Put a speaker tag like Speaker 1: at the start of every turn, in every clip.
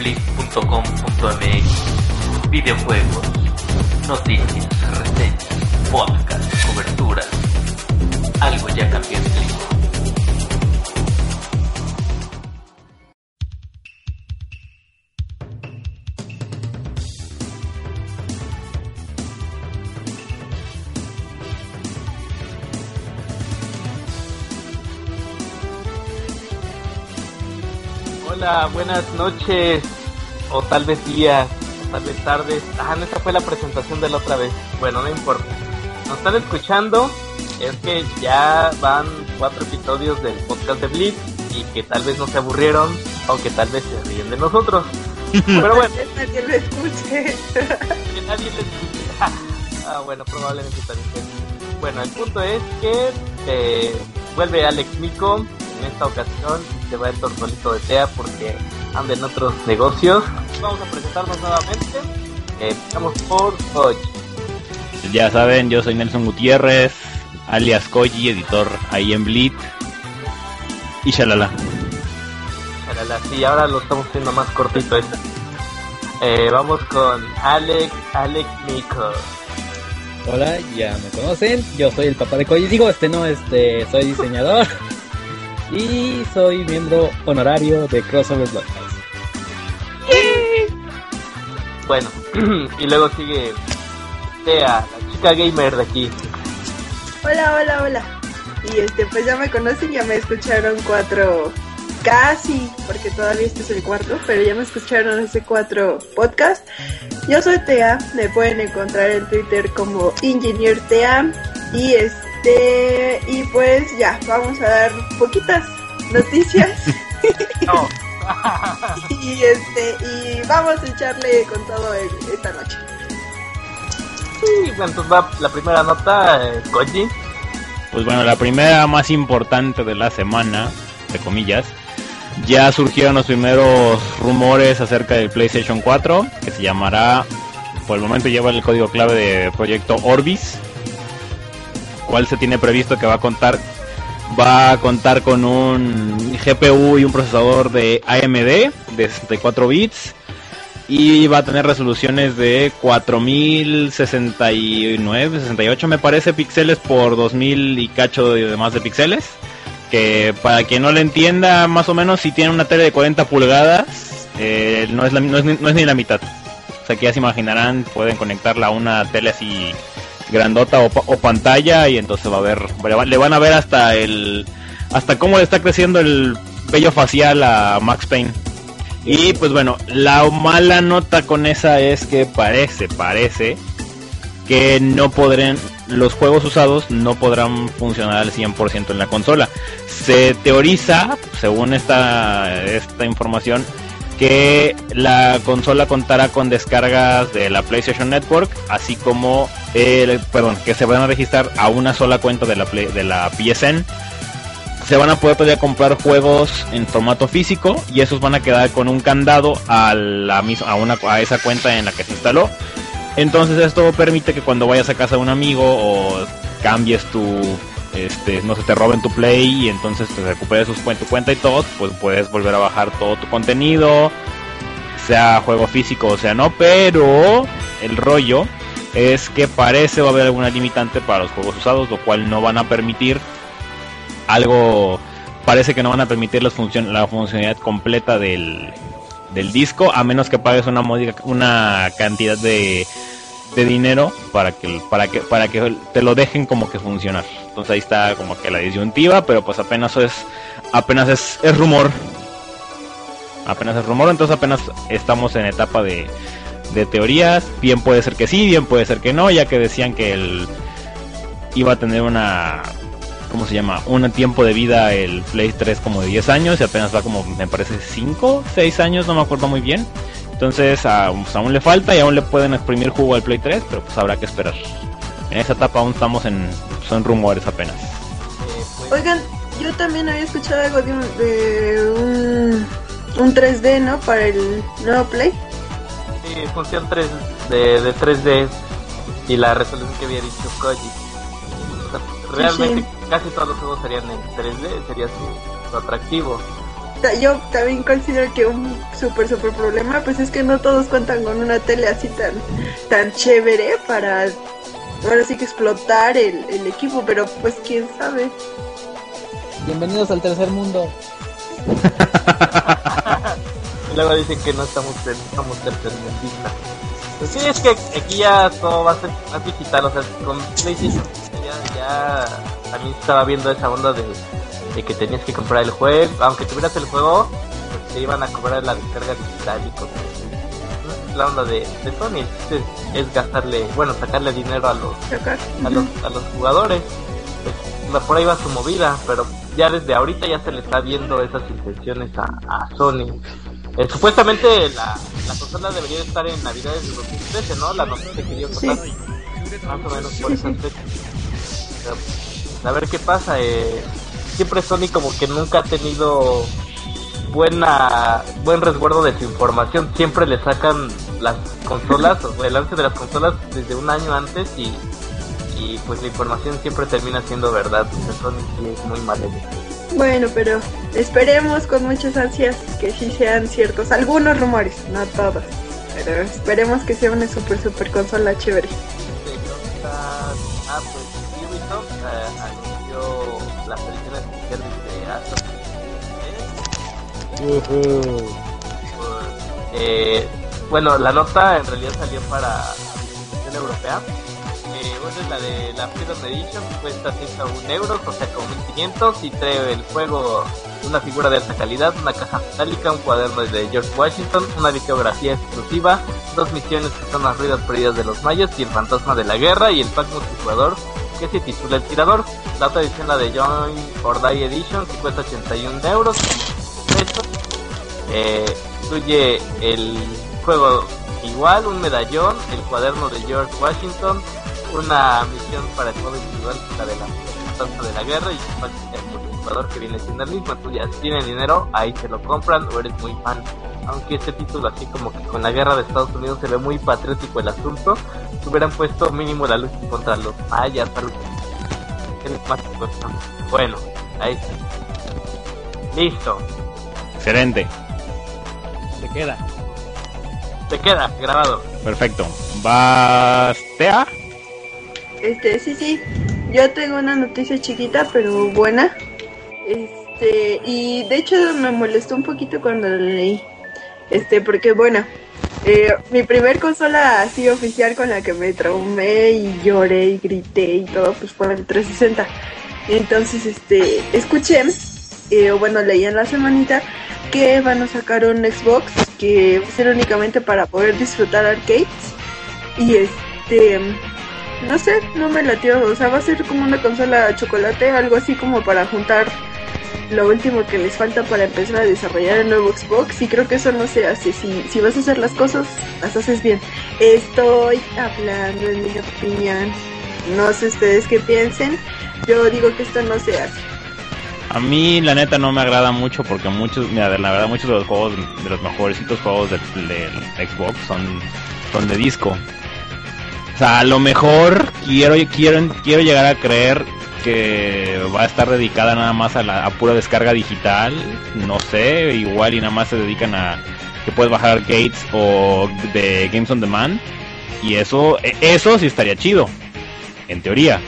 Speaker 1: blip.com.mx Videojuegos, noticias, reseñas, podcast, coberturas. Algo ya cambió en Blip.
Speaker 2: Hola, buenas noches, o tal vez días, o tal vez tardes. Ah, no, esa fue la presentación de la otra vez. Bueno, no importa. Nos están escuchando, es que ya van cuatro episodios del podcast de Blitz y que tal vez no se aburrieron, aunque tal vez se ríen de nosotros. Pero bueno,
Speaker 3: Que nadie lo escuche.
Speaker 2: que nadie les escuche. ah, bueno, probablemente también. que- Bueno, el punto es que eh, vuelve Alex Mico en esta ocasión se va el tortolito de Tea porque anda en otros negocios. Vamos a presentarnos nuevamente. Eh, Empezamos por Koch.
Speaker 4: Ya saben, yo soy Nelson Gutiérrez, alias Koji, editor ahí en Bleed. Y shalala.
Speaker 2: Charala, Sí, ahora lo estamos haciendo más cortito este. Eh, vamos con Alex, Alex Mico.
Speaker 5: Hola, ya me conocen, yo soy el papá de Koji, digo, este no, este, soy diseñador y soy miembro honorario de Crossover Blockhouse.
Speaker 2: Bueno, y luego sigue Tea, la chica gamer de aquí.
Speaker 3: Hola, hola, hola. Y este, pues ya me conocen, ya me escucharon cuatro, casi, porque todavía este es el cuarto, pero ya me escucharon ese cuatro podcast. Yo soy Tea, me pueden encontrar en Twitter como Engineer Tea. Y este, y pues ya, vamos a dar poquitas noticias.
Speaker 2: No.
Speaker 3: y este, y vamos a echarle con todo el- esta noche.
Speaker 2: Y bueno, entonces va la primera nota, eh, Koji.
Speaker 4: Pues bueno, la primera más importante de la semana, de comillas, ya surgieron los primeros rumores acerca del PlayStation 4, que se llamará, por el momento lleva el código clave de proyecto Orbis, cual se tiene previsto que va a contar va a contar con un GPU y un procesador de AMD de 64 bits y va a tener resoluciones de 4069, 68 me parece píxeles por 2000 y cacho de demás de píxeles. Que para quien no le entienda, más o menos si tiene una tele de 40 pulgadas, eh, no, es la- no, es no es ni la mitad. O sea que ya se imaginarán, pueden conectarla a una tele así grandota o, o pantalla y entonces va a ver, le van a ver hasta el, hasta cómo le está creciendo el vello facial a Max Payne. Y pues bueno, la mala nota con esa es que parece, parece que no podrán, los juegos usados no podrán funcionar al 100% en la consola. Se teoriza, según esta, esta información, que la consola contará con descargas de la PlayStation Network, así como, perdón, que se van a registrar a una sola cuenta de la, de la PSN se van a poder comprar juegos en formato físico y esos van a quedar con un candado a la a una a esa cuenta en la que se instaló. Entonces esto permite que cuando vayas a casa de un amigo o cambies tu este no se te roben tu play y entonces te recuperes sus tu cuenta y todo, pues puedes volver a bajar todo tu contenido, sea juego físico o sea no, pero el rollo es que parece va a haber alguna limitante para los juegos usados, lo cual no van a permitir algo parece que no van a permitir la funcionalidad completa del, del disco a menos que pagues una módica- una cantidad de, de dinero para que para que para que te lo dejen como que funcionar entonces ahí está como que la disyuntiva pero pues apenas es apenas es, es rumor apenas es rumor entonces apenas estamos en etapa de, de teorías bien puede ser que sí bien puede ser que no ya que decían que el iba a tener una ¿cómo se llama? Un tiempo de vida el Play 3 como de 10 años y apenas va como, me parece, 5, 6 años, no me acuerdo muy bien. Entonces a- pues, aún le falta y aún le pueden exprimir jugo al Play 3, pero pues habrá que esperar. En esa etapa aún estamos en, son rumores apenas.
Speaker 3: Oigan, yo también había escuchado algo de un, de un, un 3D, ¿no? Para el nuevo Play.
Speaker 2: sí, función 3 de, de 3D y la resolución que había dicho Koji. Realmente
Speaker 3: sí.
Speaker 2: casi todos los juegos serían en 3D, sería su, su atractivo.
Speaker 3: Yo también considero que un súper, súper problema, pues es que no todos cuentan con una tele así tan, tan chévere para ahora sí que explotar el, el equipo, pero pues quién sabe.
Speaker 5: Bienvenidos al tercer mundo.
Speaker 2: Y luego dicen que no estamos en, somos tercermundistas. Pues sí, es que aquí ya todo va a ser más digital, o sea, con PlayStation ya, ya también estaba viendo esa onda de, de que tenías que comprar el juego, aunque tuvieras el juego, pues te iban a cobrar la descarga digital y cosas así. La onda de, de Sony es, gastarle, bueno, sacarle dinero a los a los, a los jugadores. Pues, por ahí va su movida, pero ya desde ahorita ya se le está viendo esas intenciones a, a Sony. Eh, supuestamente la, la consola debería estar en Navidades de 2013, ¿no? La noticia que dio
Speaker 3: Sí.
Speaker 2: Más o menos por esas fechas. Pues, a ver qué pasa. Eh, siempre Sony como que nunca ha tenido buena buen resguardo de su información. Siempre le sacan las consolas, o el lance de las consolas desde un año antes y, y pues la información siempre termina siendo verdad. Sea, Sony sí es muy mal.
Speaker 3: Bueno, pero esperemos con muchas ansias que sí sean ciertos algunos rumores, no todos. Pero esperemos que sea una super, super consola chévere.
Speaker 2: ah, pues Ubisoft Creed. Eh, bueno, la nota en realidad salió para la europea. Eh, la de la Freedom Edition, cuesta 101 euros, o sea, como 1500, y trae el juego una figura de alta calidad, una caja metálica, un cuaderno de George Washington, una litografía exclusiva, dos misiones que son las ruidas perdidas de los mayas y el fantasma de la guerra, y el pack multijugador que se titula El Tirador. La otra edición, la de Join or Die Edition, que cuesta 81 euros. Eh, incluye el juego igual, un medallón, el cuaderno de George Washington, una misión para el juego individual, la de la fantasma de la guerra y el multijugador que viene siendo el mismo. Tú ya si tienen dinero, ahí se lo compran o eres muy fan. Aunque este título así como que con la guerra de Estados Unidos se ve muy patriótico el asunto, hubieran puesto mínimo la lucha contra los mayas. Bueno, ahí sí. Listo,
Speaker 4: Excelente. Se queda.
Speaker 2: se queda grabado.
Speaker 4: Perfecto. Bastea.
Speaker 3: Este, sí, sí. Yo tengo una noticia chiquita, pero buena. Este, y de hecho me molestó un poquito cuando la leí. Este, porque bueno, eh, mi primer consola así oficial con la que me traumé y lloré y grité y todo, pues fue el 360. Entonces, este, escuché, eh, o bueno, leí en la semanita que van a sacar un Xbox que va a ser únicamente para poder disfrutar arcades. Y este, no sé, no me latió. O sea, va a ser como una consola chocolate, algo así como para juntar lo último que les falta para empezar a desarrollar el nuevo Xbox. Y creo que eso no se hace. Si, si vas a hacer las cosas, las haces bien. Estoy hablando en mi opinión. No sé ustedes qué piensen. Yo digo que esto no se hace.
Speaker 4: A mí la neta no me agrada mucho porque muchos, mira, la verdad muchos de los juegos, de los mejorcitos juegos del, del Xbox son, son de disco. O sea, a lo mejor quiero, quiero, quiero llegar a creer que va a estar dedicada nada más a la a pura descarga digital, no sé, igual y nada más se dedican a que puedes bajar arcades o de Games on Demand y eso, e- eso sí estaría chido, en teoría.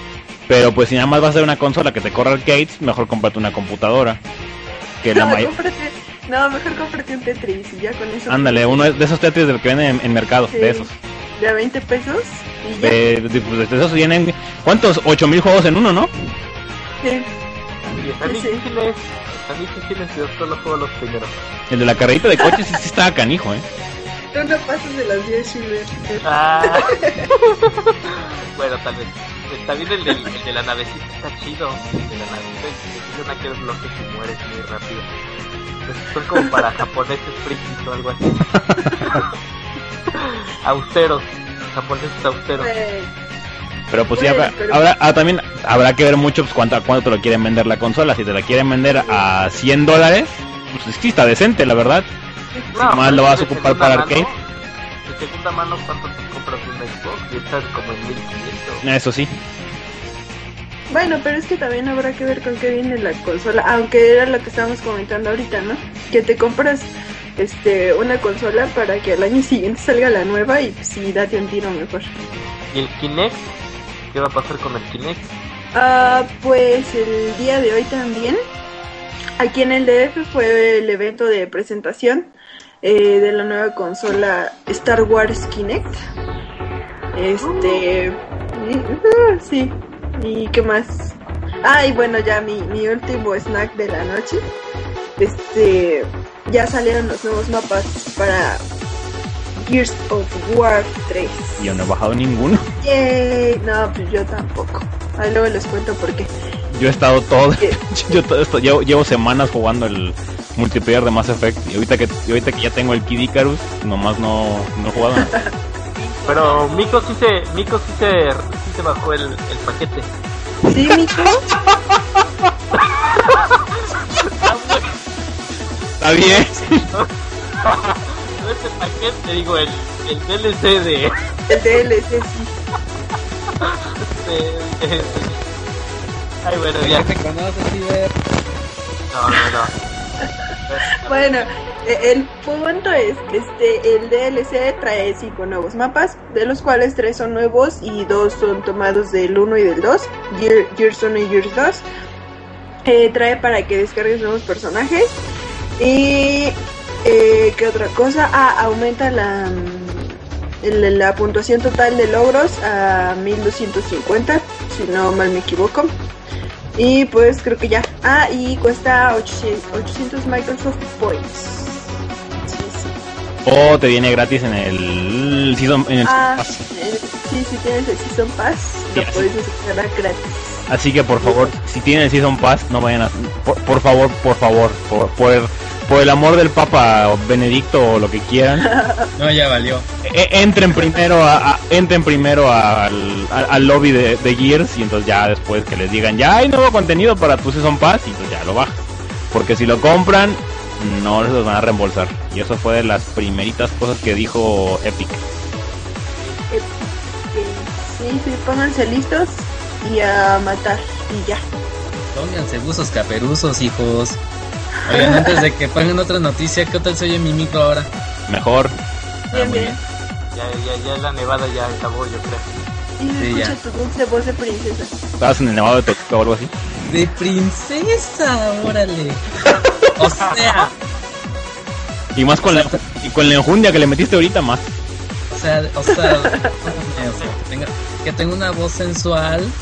Speaker 4: Pero pues si nada más vas a ser una consola que te corra arcades, mejor cómprate una computadora. Que la
Speaker 3: No,
Speaker 4: may-
Speaker 3: cómprate- no, mejor cómprate un Tetris y ya con eso.
Speaker 4: Ándale, uno de esos Tetris de que venden en, en mercado,
Speaker 3: Sí.
Speaker 4: de esos.
Speaker 3: De a 20 pesos y ya.
Speaker 4: De, de- pues, de esos vienen, ¿cuántos? 8000 juegos en uno, ¿no?
Speaker 3: Sí.
Speaker 2: Y están
Speaker 3: Sí, sí.
Speaker 2: difíciles, están difíciles, yo solo juego los primeros.
Speaker 4: El de la carrerita de coches sí, sí estaba canijo, ¿eh?
Speaker 3: Tú no pasas de las 10 Silver.
Speaker 2: Ah. bueno, tal vez. Está bien el, del, el de la navecita, está chido. El de la navecita, es una que bloques y mueres muy rápido. Pues son como para japoneses frikis o algo así. austeros, japoneses austeros.
Speaker 3: Eh,
Speaker 4: Pero pues sí,
Speaker 3: Bueno,
Speaker 4: habrá,
Speaker 3: pero-
Speaker 4: habrá- ah, también habrá que ver mucho pues, cuánto, a cuánto te lo quieren vender la consola. Si te la quieren vender a 100 dólares, pues sí está decente, la verdad.
Speaker 2: No,
Speaker 4: más lo vas a
Speaker 2: de
Speaker 4: ocupar
Speaker 2: segunda
Speaker 4: para
Speaker 2: mano,
Speaker 4: arcade.
Speaker 2: De segunda mano, ¿cuánto te compras un Xbox? Y estás como en 1500.
Speaker 4: Eso sí.
Speaker 3: Bueno, pero es que también habrá que ver con qué viene la consola, aunque era lo que estábamos comentando ahorita, ¿no? Que te compras este una consola para que al año siguiente salga la nueva y pues, sí, date un tiro mejor.
Speaker 2: ¿Y el Kinect? ¿Qué va a pasar con el Kinect?
Speaker 3: Ah, pues el día de hoy también, aquí en el DF fue el evento de presentación eh, de la nueva consola Star Wars Kinect. Este, y- uh, sí, y qué más. Ah, y bueno, ya mi, mi último snack de la noche. Este, ya salieron los nuevos mapas para Gears of War 3.
Speaker 4: Yo no he bajado ninguno.
Speaker 3: Yay, no, pues yo tampoco. Ahí luego les cuento por qué.
Speaker 4: Yo he estado todo.
Speaker 3: ¿Qué?
Speaker 4: Yo todo esto, llevo, llevo semanas jugando el multiplayer de Mass Effect. Y ahorita que, y ahorita que ya tengo el Kid Icarus, nomás no, no he jugado.
Speaker 2: Pero Miko sí se, Miko sí se, sí se bajó el, el paquete.
Speaker 3: ¿Sí, Mico?
Speaker 4: Está bien.
Speaker 2: No ese paquete, digo, el, el DLC de,
Speaker 3: El DLC, sí.
Speaker 2: de- de- Ay, bueno,
Speaker 5: ¿Por
Speaker 2: ya.
Speaker 5: te conoces, Ciber?
Speaker 2: No, no, no.
Speaker 3: Bueno, e- el punto es que este, el DLC trae cinco nuevos mapas, de los cuales tres son nuevos y dos son tomados del 1 y del 2, Gear- Gears 1 y Gears 2. Eh, trae para que descargues nuevos personajes. Y eh, ¿qué otra cosa? Ah, aumenta la, el- la puntuación total de logros a 1250, si no mal me equivoco. Y pues creo que ya. Ah, y cuesta 800, 800 Microsoft Points.
Speaker 4: O te viene gratis en el Season en el
Speaker 3: Ah,
Speaker 4: Pass.
Speaker 3: eh, sí, si tienes el Season Pass, lo
Speaker 4: Sí, así.
Speaker 3: puedes descargar gratis.
Speaker 4: Así que por favor, si tienen el Season Pass, no vayan a... Por, por favor, por favor, por, por, por el amor del Papa o Benedicto o lo que quieran,
Speaker 5: No, ya valió.
Speaker 4: e- entren primero a, a- entren primero al, al, al lobby de, de Gears y entonces ya después que les digan, ya hay nuevo contenido para tu Season Pass y entonces ya lo bajas. Porque si lo compran, no les los van a reembolsar. Y eso fue de las primeritas cosas que dijo Epic.
Speaker 3: Sí, sí, pónganse listos y a matar. Y ya.
Speaker 5: Pónganse buzos caperuzos, hijos. Oigan, antes de que pongan otra noticia, ¿qué tal se oye mi micro ahora?
Speaker 4: Mejor.
Speaker 3: Bien,
Speaker 5: muy
Speaker 3: bien.
Speaker 2: Ya, ya, ya la nevada ya acabó, yo creo.
Speaker 3: Y se
Speaker 5: Sí,
Speaker 3: escucha
Speaker 5: ya.
Speaker 3: tu dulce voz de princesa.
Speaker 4: Estabas en el Nevado de Toluca o algo así.
Speaker 5: De princesa, órale. O sea,
Speaker 4: Y más con la, y con la enjundia que le metiste ahorita más.
Speaker 5: o sea, o sea, o sea, que, tenga, que tenga una voz sensual.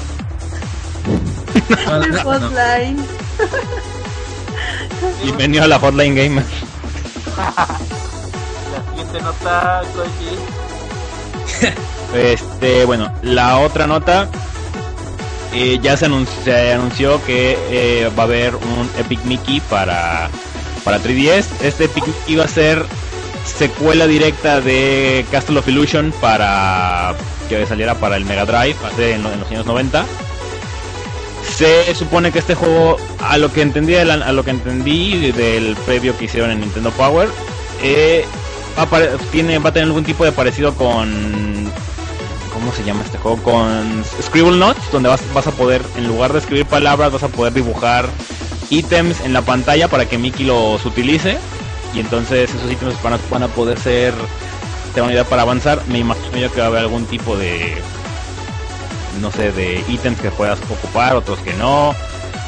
Speaker 5: No, no, no.
Speaker 3: Hotline.
Speaker 4: Bienvenido a la Hotline Gamer.
Speaker 2: La siguiente nota, Koji.
Speaker 4: Este, bueno, la otra nota. eh, ya se anunció, se anunció que eh, va a haber un Epic Mickey para, para 3DS. Este Epic Mickey va a ser secuela directa de Castle of Illusion para que saliera para el Mega Drive hace en los años 90. Se supone que este juego, a lo que entendí, a lo que entendí del previo que hicieron en Nintendo Power, eh, va, a tiene, va a tener algún tipo de parecido con ¿cómo se llama este juego? Con Scribble Notes, donde vas, vas a poder, en lugar de escribir palabras, vas a poder dibujar ítems en la pantalla para que Mickey los utilice. Y entonces esos ítems van a, van a poder ser de unidad para avanzar. Me imagino que va a haber algún tipo de, no sé, de ítems que puedas ocupar, otros que no.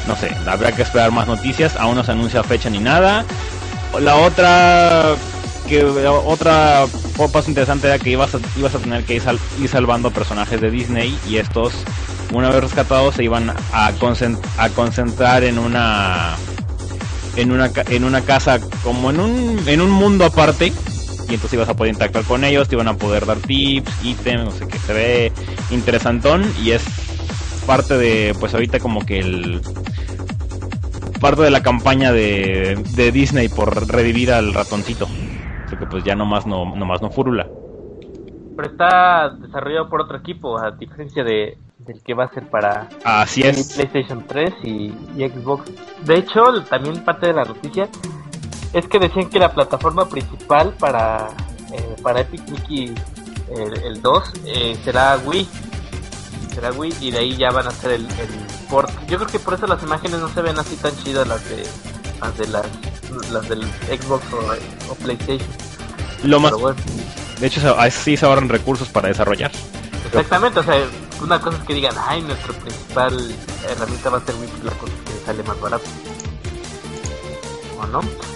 Speaker 4: No sé, habrá que esperar más noticias. Aún no se anuncia fecha ni nada. La otra que otra paso interesante era que ibas a, ibas a tener que ir, sal- ir salvando personajes de Disney y estos una vez rescatados se iban a, concent- a concentrar en una en una en una casa como en un en un mundo aparte y entonces ibas a poder interactuar con ellos te iban a poder dar tips ítems no sé qué se ve interesantón y es parte de pues ahorita como que el parte de la campaña de, de Disney por revivir al ratoncito porque pues ya nomás no nomás no furula
Speaker 2: Pero está desarrollado por otro equipo, a diferencia de, del que va a ser para
Speaker 4: así es
Speaker 2: PlayStation 3 y, y Xbox. De hecho, también parte de la noticia es que decían que la plataforma principal para, eh, para Epic Mickey el, el 2 eh, será Wii. será Wii y de ahí ya van a hacer el, el port. Yo creo que por eso las imágenes no se ven así tan chidas las de las de las, las del Xbox o, o PlayStation.
Speaker 4: Lo más,
Speaker 2: bueno,
Speaker 4: de hecho, así se ahorran recursos para desarrollar.
Speaker 2: exactamente, o sea, una cosa es que digan, ay, nuestra principal herramienta va a ser Wii, la cosa es que sale más barato.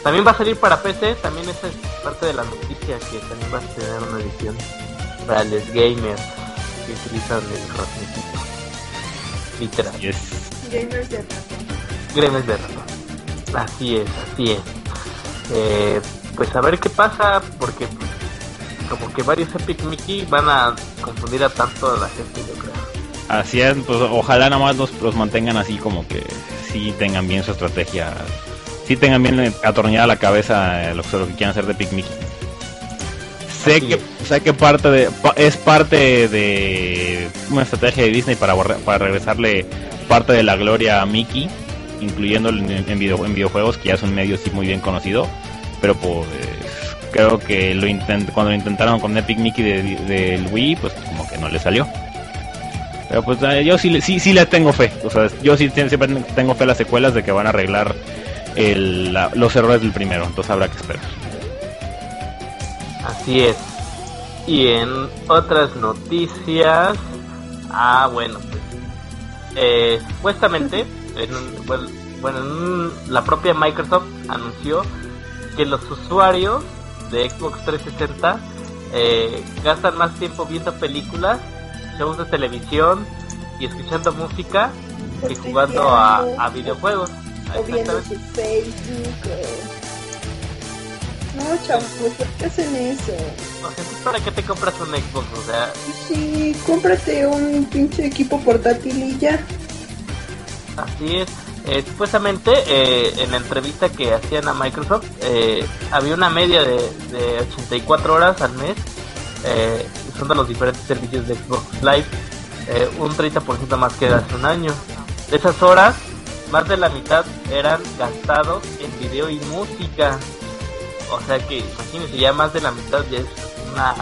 Speaker 2: También va a salir para PC, también esa es parte de la noticia que también va a tener una edición para los gamers que utilizan el ratito. Literal.
Speaker 4: Y es
Speaker 3: Gamers de
Speaker 2: ratón. Así es, así es. Eh, pues a ver qué pasa, porque pues, como que varios Epic Mickey van a confundir a tanto a la gente, yo creo.
Speaker 4: Así es, pues ojalá nada más los, los mantengan así como que sí tengan bien su estrategia, sí tengan bien atornillada la cabeza eh, lo, que- lo que quieran hacer de Pick Mickey. Sé que, sé que parte de, pa- es parte de una estrategia de Disney para, para regresarle parte de la gloria a Mickey, incluyéndolo en, en video- en videojuegos, que ya es un medio sí muy bien conocido, pero pues creo que lo intent, cuando lo intentaron con Epic Mickey de- del Wii, pues como que no le salió. Pero pues eh, yo sí, le- sí, sí le tengo fe. O sea, yo sí siempre tengo fe a las secuelas de que van a arreglar el- la- los errores del primero. Entonces habrá que esperar.
Speaker 2: Así es. Y en otras noticias, ah, bueno, eh, supuestamente, en un- bueno, en un- la propia Microsoft anunció que los usuarios de Xbox 360 eh, gastan más tiempo viendo películas, shows de televisión y escuchando música que jugando a videojuegos.
Speaker 3: O viendo su Facebook. o- No, chavos, ¿por qué hacen eso?
Speaker 2: O sea, ¿tú ¿para qué te compras un Xbox? O sea,
Speaker 3: Sí, cómprate un pinche equipo portátil y ya.
Speaker 2: Así es. Eh, supuestamente eh, en la entrevista que hacían a Microsoft eh, había una media de, de 84 horas al mes eh, usando los diferentes servicios de Xbox Live, eh, un 30% más que hace un año. De esas horas, más de la mitad eran gastados en video y música. O sea que imagínense, ya más de la mitad ya es una,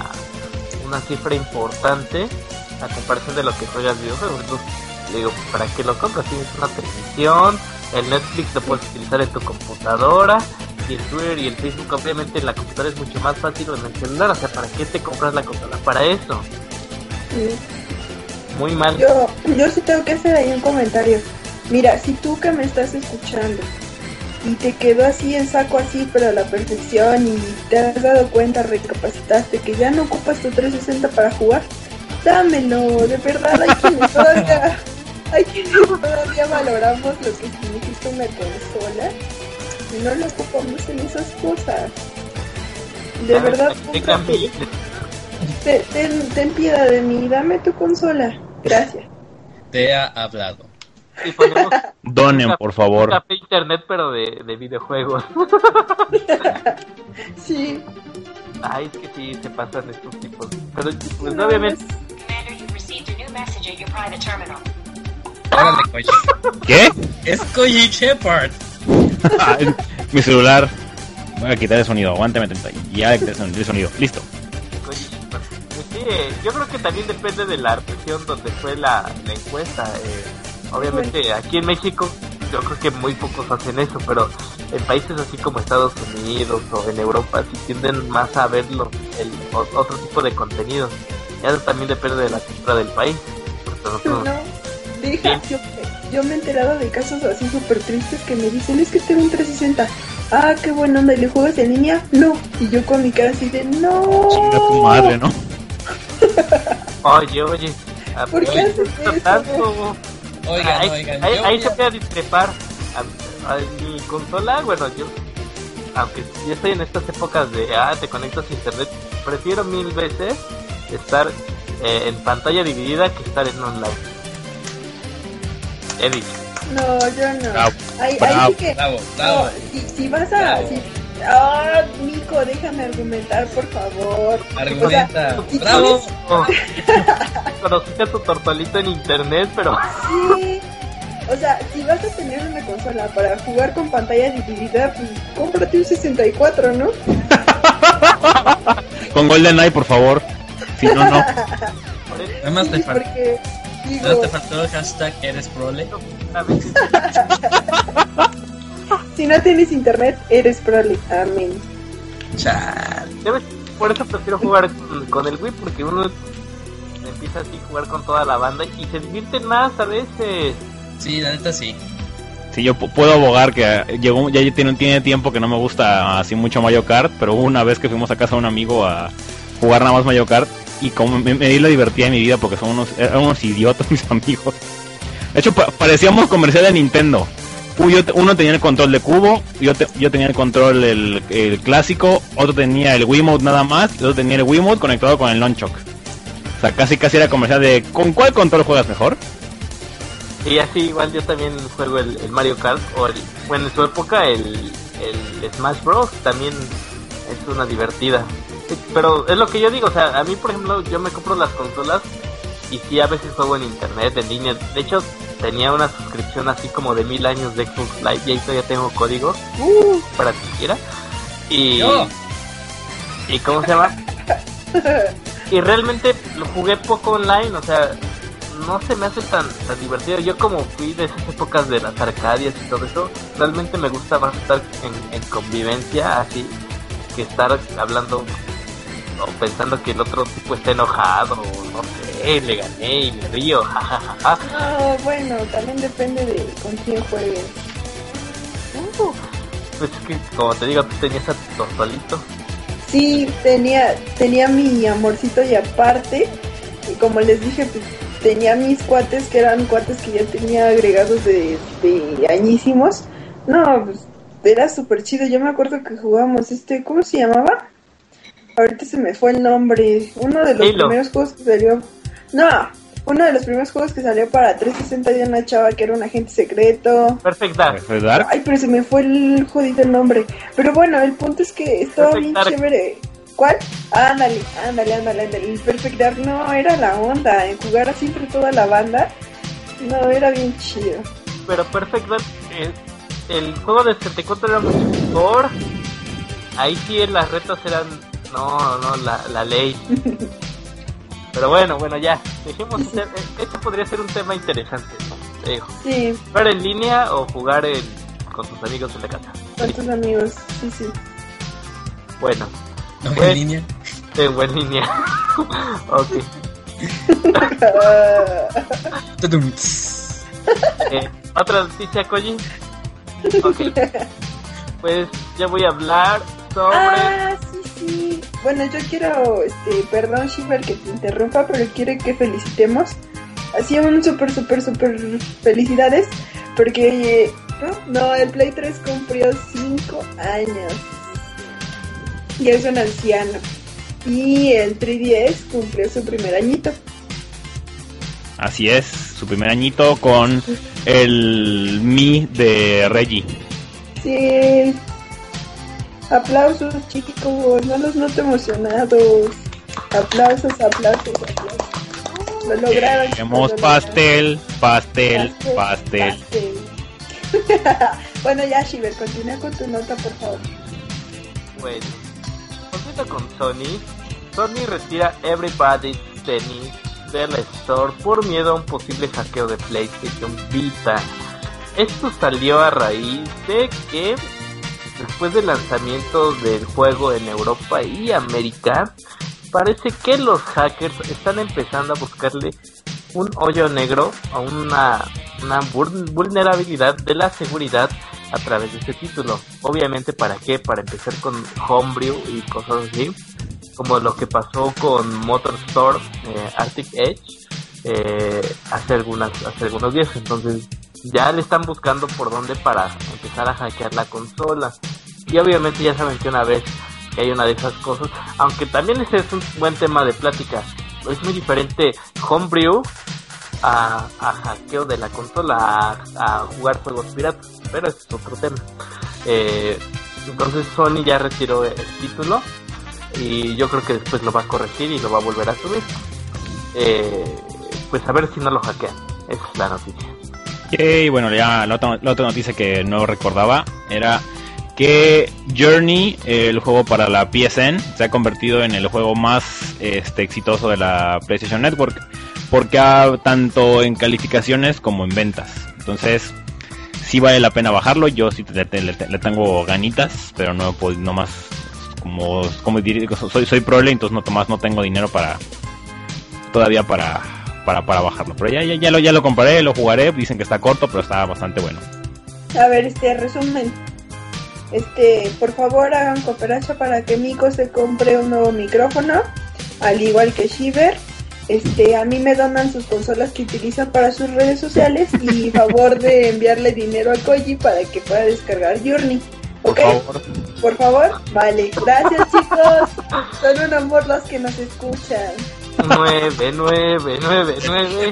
Speaker 2: una cifra importante a comparación de lo que juegas videojuegos. Entonces, le digo, ¿para qué lo compras? Tienes una televisión, el Netflix lo puedes utilizar en tu computadora, y el Twitter y el Facebook, obviamente en la computadora es mucho más fácil en el celular. O sea, ¿para qué te compras la consola? Para eso.
Speaker 3: Sí.
Speaker 2: Muy mal.
Speaker 3: Yo, yo sí tengo que hacer ahí un comentario. Mira, si tú que me estás escuchando y te quedó así en saco así, pero a la perfección y te has dado cuenta, recapacitaste que ya no ocupas tu 360 para jugar, dámelo, de verdad hay quienes todavía, hay quienes todavía valoramos lo que significa una consola y no lo ocupamos en esas cosas. De
Speaker 2: ¿Sabes?
Speaker 3: verdad,
Speaker 2: Para que tengan
Speaker 3: cómprate.
Speaker 2: billetes.
Speaker 3: Te- ten, ten piedad de mí, dame tu consola. Gracias.
Speaker 5: Te ha hablado.
Speaker 2: Y ponemos
Speaker 4: Donen, por
Speaker 2: un
Speaker 4: favor.
Speaker 2: café internet, pero de, de videojuegos.
Speaker 3: Sí.
Speaker 2: Ay, es que sí se pasan estos tipos. Pero pues
Speaker 3: No,
Speaker 2: obviamente
Speaker 6: Commander, you've received a new message at your private terminal.
Speaker 5: Órale, Koji.
Speaker 4: ¿Qué?
Speaker 5: Es Koji Shepard.
Speaker 4: Ah, Mi celular. Voy a quitar el sonido. Aguántame tanta. Ya quité el sonido. Listo.
Speaker 2: Pues sí, eh, yo creo que también depende de la región donde fue la, la encuesta. eh, obviamente aquí en México yo creo que muy pocos hacen eso, pero en países así como Estados Unidos o en Europa sí tienden más a ver lo- el, o- otro tipo de contenido. Ya también depende de la cultura del país. Nosotros-
Speaker 3: No, deja, yo, yo me he enterado de casos así súper tristes que me dicen, es que tengo un 360. Ah, qué buena onda, ¿y le juegas en línea? No. Y yo con mi cara así de, no.
Speaker 4: Chinga tu madre, ¿no?
Speaker 2: Oye, oye. a-
Speaker 3: ¿Por qué haces
Speaker 2: no
Speaker 3: eso?
Speaker 2: tanto.
Speaker 5: Oigan,
Speaker 2: ahí,
Speaker 5: oigan.
Speaker 2: ahí, ahí
Speaker 5: voy
Speaker 2: se
Speaker 5: a-
Speaker 2: puede discrepar. A, a mi consola, bueno, yo, aunque yo estoy en estas épocas de, ah, te conectas a internet, prefiero mil veces estar eh, en pantalla dividida que estar en online. He dicho.
Speaker 3: No, yo no.
Speaker 4: Bravo,
Speaker 3: Ahí, ahí
Speaker 4: bravo.
Speaker 3: sí que...
Speaker 5: Bravo,
Speaker 3: No, si, si vas a...
Speaker 5: Bravo.
Speaker 3: Si, ah, Nico, déjame argumentar, por favor.
Speaker 5: Argumenta.
Speaker 3: si
Speaker 5: Bravo.
Speaker 2: Oh, Conociste a tu tortolito en internet, pero
Speaker 3: Sí. O sea, si vas a tener una consola para jugar con pantalla dividida, pues cómprate un 64, ¿no?
Speaker 4: Con GoldenEye, por favor. Si no, no.
Speaker 2: por eso
Speaker 5: Nada más te falta.
Speaker 3: porque Digo,
Speaker 5: ¿No te faltó el hashtag eres prole?
Speaker 3: Si no tienes internet, eres prole. Amén.
Speaker 5: Chal.
Speaker 2: Por eso prefiero jugar con, con el Wii porque uno empieza así a jugar con toda la banda y se divierten más a veces.
Speaker 5: Sí, la neta sí.
Speaker 4: Sí, yo pu- puedo abogar que eh, llegó, ya tiene, tiene tiempo que no me gusta así mucho Mario Kart, pero hubo una vez que fuimos a casa de un amigo a jugar nada más Mario Kart y como me, me di la divertida de mi vida porque son unos, eran unos idiotas mis amigos. De hecho, pa- parecíamos comercial de Nintendo. Yo Uno tenía el control de cubo, yo, yo tenía el control el, el clásico, otro tenía el Wiimote nada más, y otro tenía el Wiimote conectado con el Nunchuk. O sea, casi casi era comercial de ¿con cuál control juegas mejor?
Speaker 2: Y así igual yo también juego el, Mario Kart o el, bueno en su época el, el Smash Bros también es una divertida. Pero es lo que yo digo, o sea, a mí por ejemplo yo me compro las consolas y sí a veces juego en internet, en línea. De hecho tenía una suscripción así como de mil años de Xbox Live y ahí todavía tengo códigos uh, para siquiera. Y,
Speaker 5: Yo.
Speaker 2: y ¿cómo se llama? y realmente lo jugué poco online, o sea, no se me hace tan, tan divertido. Yo como fui de esas épocas de las arcadias y todo eso, realmente me gusta más estar en, en convivencia así que estar hablando o pensando que el otro tipo está enojado no sé, le gané y me río, jajajaja.
Speaker 3: No, bueno, también depende de con quién juegues.
Speaker 2: Uh, Pues es que como te digo, tú tenías a tu solito.
Speaker 3: Sí, tenía, tenía mi amorcito y aparte, y como les dije, pues tenía mis cuates que eran cuates que ya tenía agregados de, de añísimos. No, pues era súper chido. Yo me acuerdo que jugábamos este, ¿cómo se llamaba? Ahorita se me fue el nombre. Uno de los
Speaker 2: Halo.
Speaker 3: primeros juegos que salió. No, uno de los primeros juegos que salió para 360 de una chava que era un agente secreto.
Speaker 2: Perfect Dark.
Speaker 3: Ay, pero se me fue el jodido nombre. Pero bueno, el punto es que estaba
Speaker 2: Perfect
Speaker 3: bien
Speaker 2: Dark.
Speaker 3: chévere. ¿Cuál? Ándale, ándale, ándale, ándale. El Perfect Dark no era la onda. En jugar así entre toda la banda. No, era bien chido.
Speaker 2: Pero Perfect Dark, eh, el juego de 64 era mucho mejor. Ahí sí las retas eran, no, no, la, la ley. Pero bueno, bueno, ya, dejemos de ser- eh, este podría ser un tema interesante, ¿no? Te digo,
Speaker 3: Sí,
Speaker 2: jugar en línea o jugar en, con tus amigos en la casa.
Speaker 3: con tus amigos. Sí, sí.
Speaker 2: Bueno,
Speaker 5: No
Speaker 2: Pues-
Speaker 5: en línea.
Speaker 2: en buena línea. ok. Eh, Otra noticia, Koji. Ok. Pues ya voy a hablar sobre...
Speaker 3: Ah, sí. Bueno, yo quiero, este, perdón, Shiver, que te interrumpa, pero quiero que felicitemos. Así un súper, súper, súper felicidades, porque, ¿no? No, el Play 3 cumplió 5 años. Y es un anciano. Y el 3DS cumplió su primer añito.
Speaker 4: Así es, su primer añito con el Mi de Reggie.
Speaker 3: Sí. Aplausos, chicos, no los noto emocionados. Aplausos, aplausos, aplausos. Lo lograron. chicos,
Speaker 4: Tenemos
Speaker 3: lo
Speaker 4: pastel, pastel, pastel.
Speaker 3: pastel. bueno, ya, Shiver, continúa con tu nota, por favor.
Speaker 2: Bueno, volviendo con Sony, Sony retira Everybody's Tennis de la Store por miedo a un posible hackeo de PlayStation Vita. Esto salió a raíz de que después del lanzamiento del juego en Europa y América, parece que los hackers están empezando a buscarle un hoyo negro a una, una vul- vulnerabilidad de la seguridad a través de este título. Obviamente, ¿para qué? Para empezar con Homebrew y cosas así, como lo que pasó con Motor Store, eh, Arctic Edge, eh, hace, algunas, hace algunos días. Entonces, ya le están buscando por dónde para empezar a hackear la consola. Y obviamente ya saben que una vez que hay una de esas cosas, aunque también ese es un buen tema de plática, es muy diferente Homebrew a, hackeo de la consola, a, a jugar juegos piratas, pero ese es otro tema. Eh, entonces Sony ya retiró el título y yo creo que después lo va a corregir y lo va a volver a subir. Eh, pues a ver si no lo hackean, esa es la noticia.
Speaker 4: Y bueno, ya la otra, noticia que no recordaba era que Journey, el juego para la PSN, se ha convertido en el juego más este, exitoso de la PlayStation Network. porque tanto en calificaciones como en ventas. Entonces, sí vale la pena bajarlo. Yo sí le, tengo ganitas, pero no pues, no más como como soy soy prole, entonces no más no tengo dinero para todavía para para, para bajarlo. Pero ya, ya ya lo ya lo compraré, lo jugaré. Dicen que está corto, pero está bastante bueno.
Speaker 3: A ver, este resumen. Este, por favor hagan cooperacha para que Miko se compre un nuevo micrófono, al igual que Shiver. Este, a mí me donan sus consolas que utilizan para sus redes sociales y favor de enviarle dinero a Koji para que pueda descargar Journey.
Speaker 4: Por
Speaker 3: ¿Ok?
Speaker 4: favor.
Speaker 3: Por favor, vale. Gracias chicos. Son un amor los que nos escuchan.
Speaker 2: 9, 9, 9, 9.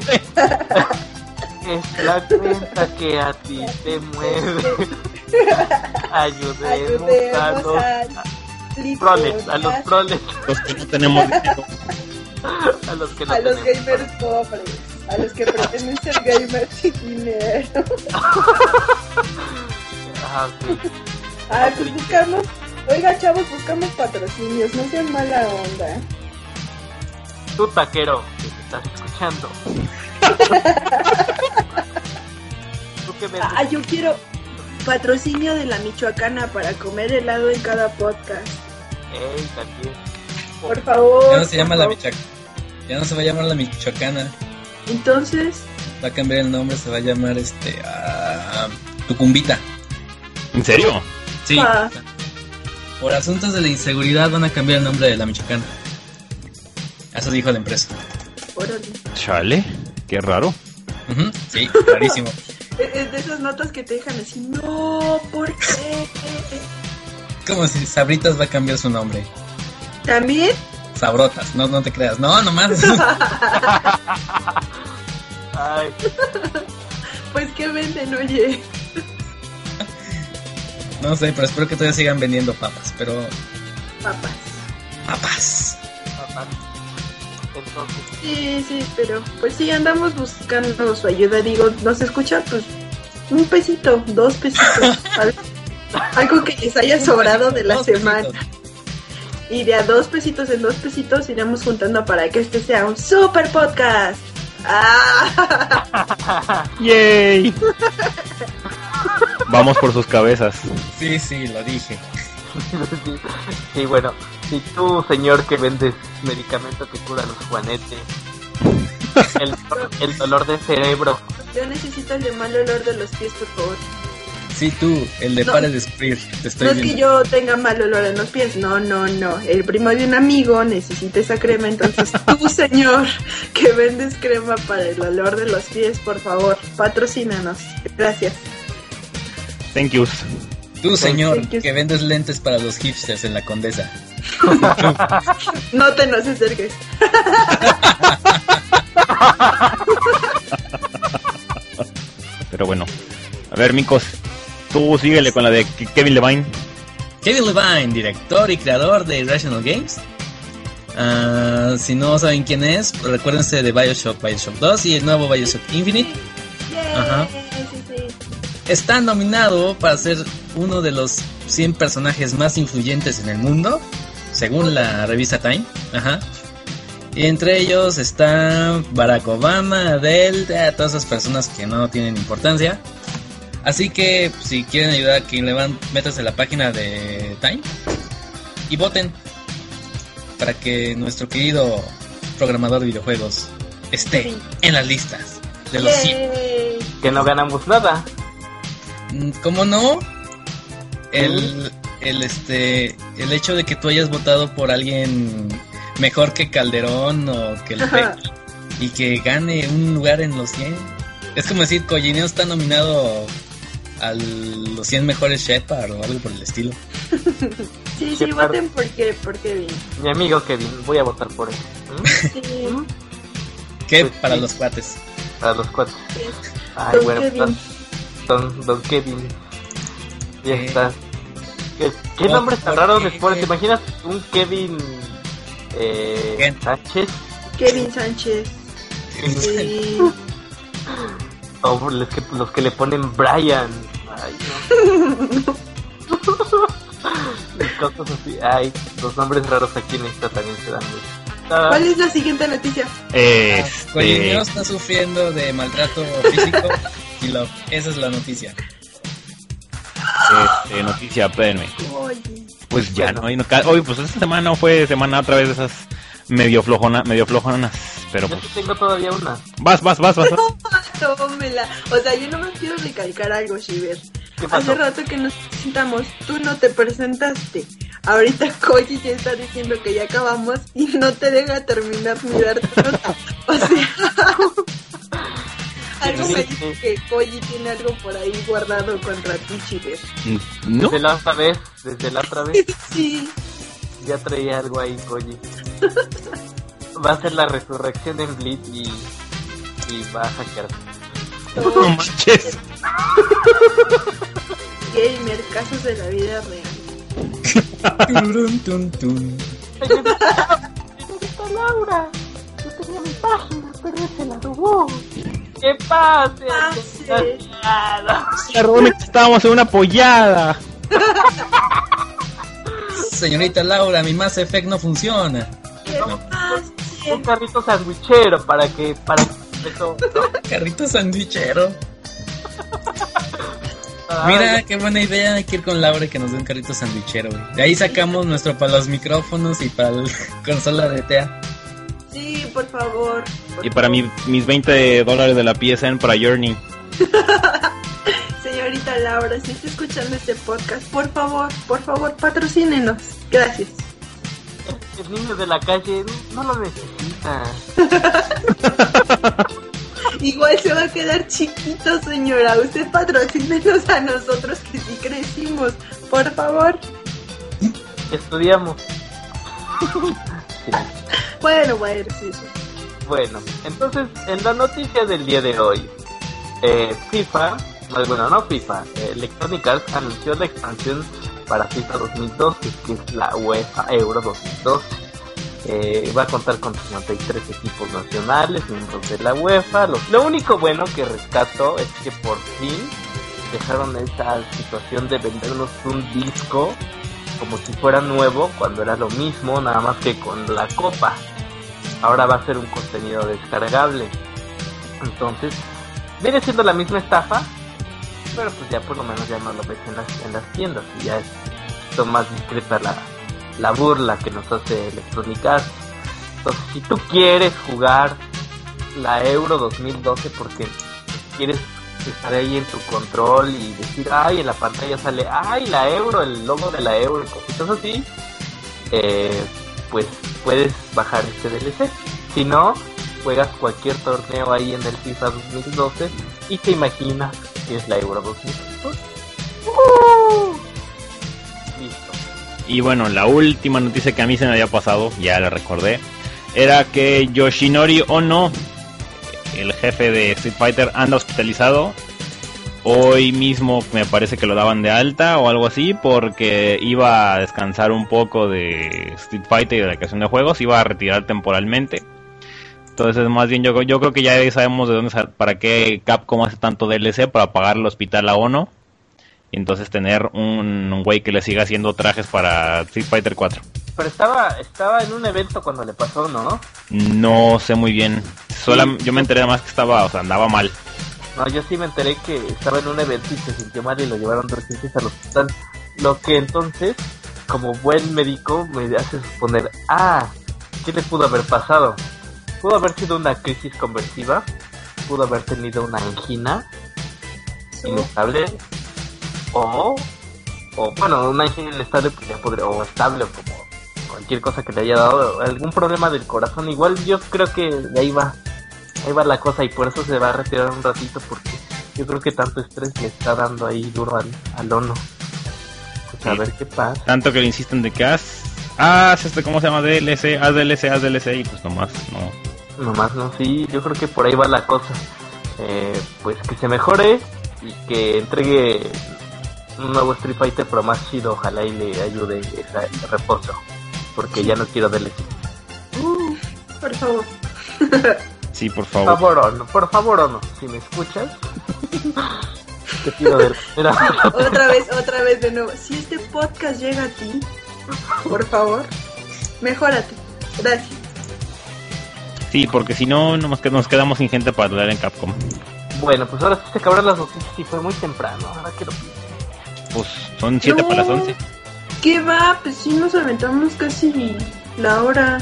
Speaker 2: Es la cuenta que a ti te mueve. Ayudemos, a
Speaker 3: Ayudemos
Speaker 2: los
Speaker 3: a
Speaker 2: proles, a los proles,
Speaker 4: Los que no tenemos dinero.
Speaker 2: a los que no
Speaker 3: a los
Speaker 2: tenemos.
Speaker 3: gamers pobres, a los que pretenden ser gamers sin dinero.
Speaker 2: Ah, sí.
Speaker 3: Ah, pues buscamos, oiga chavos, buscamos patrocinios, no sean mala onda.
Speaker 2: Tú, taquero, que te estás escuchando. ¿Tú qué?
Speaker 3: Ah, yo quiero patrocinio de la Michoacana para comer helado en cada podcast.
Speaker 2: Ey, también.
Speaker 3: Por favor.
Speaker 5: Ya no se llama la. Michoacana. Ya no se va a llamar la Michoacana.
Speaker 3: Entonces,
Speaker 5: Va a cambiar el nombre, se va a llamar este. Tucumbita.
Speaker 4: ¿En serio?
Speaker 5: Sí.
Speaker 3: Ah.
Speaker 5: Por asuntos de la inseguridad van a cambiar el nombre de la Michoacana. Eso dijo la empresa.
Speaker 3: órale.
Speaker 4: Chale, qué raro.
Speaker 5: Sí, clarísimo.
Speaker 3: Es de esas notas que te dejan así, no, ¿por qué?
Speaker 5: Como si Sabritas va a cambiar su nombre.
Speaker 3: También,
Speaker 5: Sabrotas, no, no te creas. No, nomás.
Speaker 2: Ay,
Speaker 3: pues que venden, oye.
Speaker 5: No sé, pero espero que todavía sigan vendiendo papas. Pero.
Speaker 3: Papas.
Speaker 5: Papas.
Speaker 2: papá. Entonces,
Speaker 3: Sí, sí, pero pues sí, andamos buscando su ayuda. Digo, ¿nos escucha? Pues un pesito, dos pesitos. al- Algo que les haya sobrado de la semana.
Speaker 5: pesitos.
Speaker 3: Y de a dos pesitos en dos pesitos iremos juntando para que este sea un super podcast. ¡Ah!
Speaker 4: ¡Yay! Vamos por sus cabezas.
Speaker 5: Sí, sí, lo dije.
Speaker 2: Sí, sí, bueno, si tú, señor que vendes medicamento que cura los juanetes, el, el dolor de cerebro,
Speaker 3: Yo necesito el de mal olor de los pies, por favor.
Speaker 5: Sí, tú, el de
Speaker 3: No.
Speaker 5: pare de sufrir. Te estoy
Speaker 3: no es que yo tenga mal olor en los pies, no, no, no. El primo de un amigo necesita esa crema, entonces tú, señor, que vendes crema para el olor de los pies, por favor, patrocínanos. Gracias.
Speaker 4: Thank yous.
Speaker 5: Tú, señor, que vendes lentes para los hipsters en la condesa.
Speaker 3: No te nos acerques.
Speaker 4: Pero bueno. A ver, Micos. Tú síguele con la de Ke- Kevin Levine.
Speaker 5: Kevin Levine, director y creador de Irrational Games. Ah, si no saben quién es, recuérdense de Bioshock, Bioshock 2 y el nuevo Bioshock Infinite. Ajá. Está nominado para ser uno de los 100 personajes más influyentes en el mundo, según la revista Time. Ajá. Y entre ellos está Barack Obama, Adele, eh, todas esas personas que no tienen importancia. Así que si quieren ayudar a quien le van, métanse a la página de Time y voten para que nuestro querido programador de videojuegos esté
Speaker 3: Sí.
Speaker 5: en las listas de los 100.
Speaker 3: Yay.
Speaker 2: que no ganamos nada.
Speaker 5: Mm, ¿Cómo no? El, el este el hecho de que tú hayas votado por alguien mejor que Calderón o que el y que gane un lugar en los 100. Es como decir, Collineo está nominado a los 100 mejores Shepard o algo por el estilo.
Speaker 3: Sí, sí, voten porque, porque bien.
Speaker 2: Mi amigo Kevin, voy a votar por él. ¿Mm?
Speaker 3: Sí,
Speaker 5: ¿Qué?
Speaker 2: Pues
Speaker 5: Para
Speaker 2: sí.
Speaker 5: los cuates.
Speaker 2: Para los cuatro.
Speaker 3: sí.
Speaker 2: Ay, bueno,
Speaker 3: Kevin.
Speaker 2: don, don, don Kevin. Ya
Speaker 5: Eh.
Speaker 2: está. ¿Qué, qué
Speaker 5: Oh,
Speaker 2: nombre tan
Speaker 5: ¿por
Speaker 2: raro
Speaker 5: qué?
Speaker 2: les pones? ¿Te imaginas un Kevin eh,
Speaker 5: ¿Quién?
Speaker 2: Sánchez?
Speaker 3: Kevin Sánchez. Sí.
Speaker 2: O los que, los que le ponen Brian. Ay, no. Y cosas así. Ay, los nombres raros aquí en esta también se dan. Ah,
Speaker 3: ¿Cuál es la siguiente noticia?
Speaker 5: Koji
Speaker 4: Este,
Speaker 5: no está sufriendo de maltrato físico y esa es la noticia.
Speaker 4: este, noticia, espérenme.
Speaker 3: Oye.
Speaker 4: Pues ya no hay no, Oye, pues esta semana no fue semana otra vez de esas medio flojona, medio flojonas, pero
Speaker 2: yo
Speaker 4: pues
Speaker 2: tengo todavía una.
Speaker 4: vas, vas, vas, vas. vas.
Speaker 3: Tómela. O sea, yo no me quiero recalcar algo, Shiver.
Speaker 2: ¿Qué
Speaker 3: Hace rato que nos presentamos, tú no te presentaste. Ahorita Koji ya está diciendo que ya acabamos y no te deja terminar dar nota. O sea, algo me dice que Koji tiene algo por ahí guardado contra ti, Shiver.
Speaker 4: ¿No?
Speaker 2: Desde la otra vez, desde la otra vez,
Speaker 3: Sí.
Speaker 2: ya traía algo ahí, Koji. Va a ser la resurrección en Blitz y, y va a hackear.
Speaker 4: No manches.
Speaker 3: Gamer, casos de la vida real.
Speaker 5: Tururun, tun, tun.
Speaker 2: Señorita Laura, yo tenía mi página, pero se la robó. ¿Qué pase?
Speaker 3: Pase.
Speaker 2: Nada.
Speaker 4: Perdón, estábamos en una pollada.
Speaker 5: Señorita Laura, mi Mass Effect no funciona.
Speaker 3: ¿Qué?
Speaker 2: Un carrito sandwichero para que, para que eso, ¿no?
Speaker 5: Carrito sandwichero.
Speaker 2: Ay,
Speaker 5: Mira, qué buena idea. Hay que ir con Laura y que nos dé un carrito sandwichero. güey. De ahí sacamos nuestro para los micrófonos y para la consola de TEA.
Speaker 3: Sí, por favor. por
Speaker 4: Y para
Speaker 3: favor.
Speaker 4: mi- mis 20 dólares de la PSN para Journey.
Speaker 3: Señorita Laura, si está escuchando este podcast, por favor, por favor, patrocínenos. Gracias.
Speaker 2: el niño de la calle no lo necesita.
Speaker 3: Igual se va a quedar chiquito, señora. Usted patrocínenos a nosotros que sí crecimos. Por favor.
Speaker 2: Estudiamos.
Speaker 3: Bueno, bueno, sí.
Speaker 2: Bueno, entonces en la noticia del día de hoy, eh, FIFA, no, bueno, no FIFA, eh, Electronic Arts anunció la expansión para FIFA 2012, que es la UEFA Euro 2012. Eh, va a contar con 53 equipos nacionales, miembros de la UEFA. Lo, único bueno que rescato es que por fin dejaron esa situación de vendernos un disco como si fuera nuevo, cuando era lo mismo, nada más que con la copa ahora va a ser un contenido descargable. Entonces, viene siendo la misma estafa, pero pues ya por lo menos ya no lo ves en las, en las tiendas y ya es esto más discreta la, la burla que nos hace Electronic Arts. Entonces, si tú quieres jugar la Euro 2012 porque quieres estar ahí en tu control y decir, ay, en la pantalla sale, ay, la Euro, el logo de la Euro y cositas así, eh, pues puedes bajar este DLC. Si no, juegas cualquier torneo ahí en el FIFA 2012 y te imaginas que es la Euro 2012. ¡Uh! Listo.
Speaker 4: Y bueno, la última noticia que a mí se me había pasado, ya la recordé, era que Yoshinori Ono, el jefe de Street Fighter, anda hospitalizado. Hoy mismo me parece que lo daban de alta o algo así porque iba a descansar un poco de Street Fighter y de la creación de juegos, iba a retirar temporalmente. Entonces, más bien yo, yo creo que ya sabemos de dónde para qué Capcom hace tanto DLC para pagar el hospital a Ono y entonces tener un, un güey que le siga haciendo trajes para Street Fighter 4.
Speaker 2: Pero estaba, estaba en un evento cuando le pasó, ¿no?
Speaker 4: No sé muy bien. Sola, yo me enteré además que estaba, o sea, andaba mal.
Speaker 2: No, yo sí me enteré que estaba en un evento y se sintió mal y lo llevaron de urgencias al hospital. Lo que entonces, como buen médico, me hace suponer, ah, ¿qué le pudo haber pasado? Pudo haber sido una crisis conversiva, pudo haber tenido una angina inestable, o, o bueno, una angina inestable pues o estable, o como cualquier cosa que le haya dado, algún problema del corazón. Igual yo creo que de ahí va, ahí va la cosa y por eso se va a retirar un ratito porque yo creo que tanto estrés le está dando ahí duro al, al ono. Pues a
Speaker 4: Sí.
Speaker 2: ver qué pasa.
Speaker 4: Tanto que le insisten de que haz, haz este, ¿cómo se llama? DLC, haz DLC, haz DLC y pues nomás, no.
Speaker 2: Nomás no, sí, yo creo que por ahí va la cosa. Eh, pues que se mejore y que entregue un nuevo Street Fighter pero más chido, ojalá y le ayude ese reposo. Porque ya no quiero DLC.
Speaker 3: Uh, por favor.
Speaker 4: Sí, por
Speaker 2: Por
Speaker 4: favor.
Speaker 2: favor, Ono, por favor, Ono, si me escuchas, te pido ver. Mira,
Speaker 3: Otra vez, otra vez de nuevo. Si este podcast llega a ti, por favor, mejórate. Gracias.
Speaker 4: Sí, porque si no, nos quedamos sin gente para hablar en Capcom.
Speaker 2: Bueno, pues ahora sí se acabaron las noticias y fue muy temprano. Ahora pienso.
Speaker 4: Pues son 7
Speaker 3: No.
Speaker 4: para las 11.
Speaker 3: ¿Qué va? Pues sí, nos aventamos casi la hora.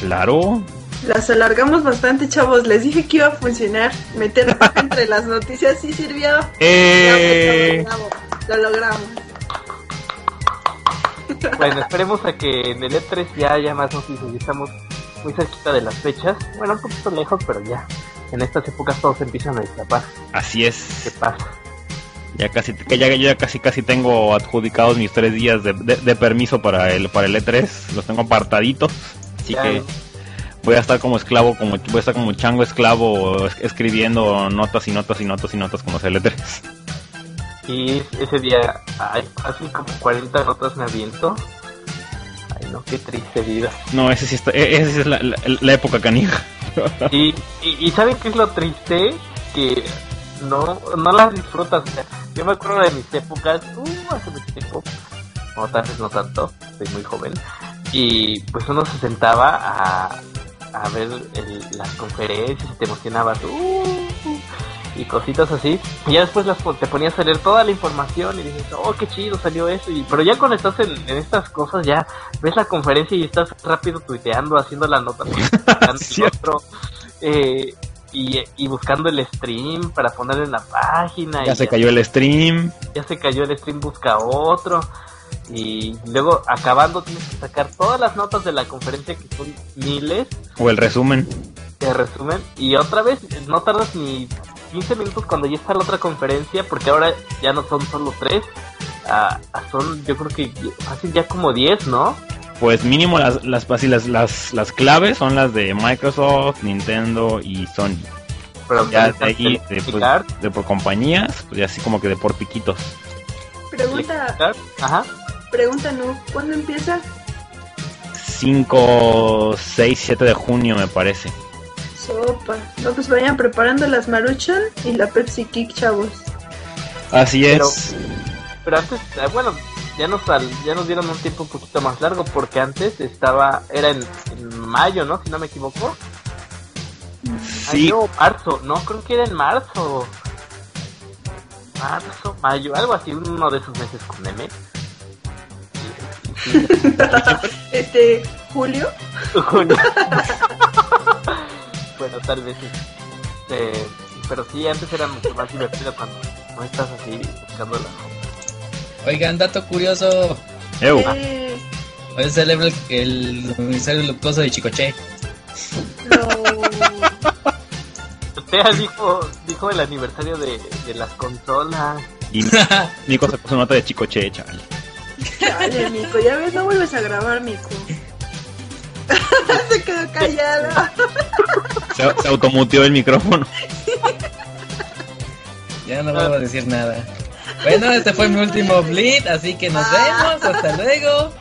Speaker 4: Claro.
Speaker 3: Las alargamos bastante, chavos. Les dije que iba a funcionar. Meter entre las noticias sí sirvió.
Speaker 4: Eh,
Speaker 3: Lo logramos.
Speaker 2: Bueno, esperemos a que en el E3 ya haya más noticias. Estamos muy cerquita de las fechas. Bueno, un poquito lejos, pero ya. En estas épocas todos empiezan a destapar.
Speaker 4: así
Speaker 2: ¿Qué
Speaker 4: es.
Speaker 2: pasa?
Speaker 4: Ya casi, que ya, ya casi casi tengo adjudicados mis tres días de, de- de permiso para el para el E3. Los tengo apartaditos. Así que voy a estar como esclavo, como voy a estar como chango esclavo es- escribiendo notas y notas y notas y notas como sea el E3.
Speaker 2: Y ese día, ay, casi como 40 notas me aviento. Ay, no, qué triste vida.
Speaker 4: No, ese sí está, e- esa sí es la, la- la época canija.
Speaker 2: Y, y, y ¿saben qué es lo triste? Que no, no las disfrutas. O sea, yo me acuerdo de mis épocas, uh, hace mucho tiempo, o tal vez no tanto, soy muy joven, y pues uno se sentaba a, a ver el- las conferencias y te emocionabas, uh, y cositas así, y ya después las, te ponías a leer toda la información y dices, oh, qué chido salió eso, y, pero ya cuando estás en, en estas cosas, ya ves la conferencia y estás rápido tuiteando, haciendo la nota, otro, eh, y, y buscando el stream para poner en la página.
Speaker 4: Ya
Speaker 2: y
Speaker 4: se cayó el stream.
Speaker 2: ya se cayó el stream, busca otro. Y luego acabando tienes que sacar todas las notas de la conferencia que son miles
Speaker 4: O el resumen.
Speaker 2: de resumen. Y otra vez no tardas ni 15 minutos cuando ya está la otra conferencia porque ahora ya no son solo tres. ah, son yo creo que fácil ya como 10, ¿no?
Speaker 4: Pues mínimo las las, así las, las las claves son las de Microsoft, Nintendo y Sony.
Speaker 2: Pero
Speaker 4: Ya de ahí, de, pues, de por compañías, pues así como que de por piquitos.
Speaker 3: Pregunta.
Speaker 2: Ajá.
Speaker 3: pregunta, ¿no? ¿Cuándo empieza?
Speaker 4: 5, 6, 7 de junio me parece.
Speaker 3: Sopa. No, pues vayan preparando las Maruchan y la Pepsi Kick, chavos.
Speaker 4: Así
Speaker 2: Pero-
Speaker 4: es.
Speaker 2: Pero antes, eh, bueno, ya nos ya nos dieron un tiempo un poquito más largo porque antes estaba era en, en mayo, ¿no? Si no me equivoco. Ay,
Speaker 4: Sí,
Speaker 2: no, marzo, no, creo que era en marzo. Marzo, mayo, algo así, uno de esos meses con M.
Speaker 3: Este, Julio.
Speaker 2: junio. bueno, tal vez. Este, pero sí, antes era mucho más divertido cuando no estás así buscando la
Speaker 5: Oigan, dato curioso.
Speaker 4: Eu.
Speaker 5: Hoy se celebra el, aniversario luctuoso de Chicoche.
Speaker 3: no.
Speaker 2: Usted dijo, dijo el aniversario de, de las consolas.
Speaker 4: Y Nico se puso nota de chico che, chaval.
Speaker 3: Dale, Mico, ya ves, no vuelves a grabar, Mico. Se quedó callada.
Speaker 4: Se, se automuteó el micrófono.
Speaker 5: Ya no vuelvo a decir nada. Bueno, este fue mi último bleed, así que nos vemos. Hasta luego.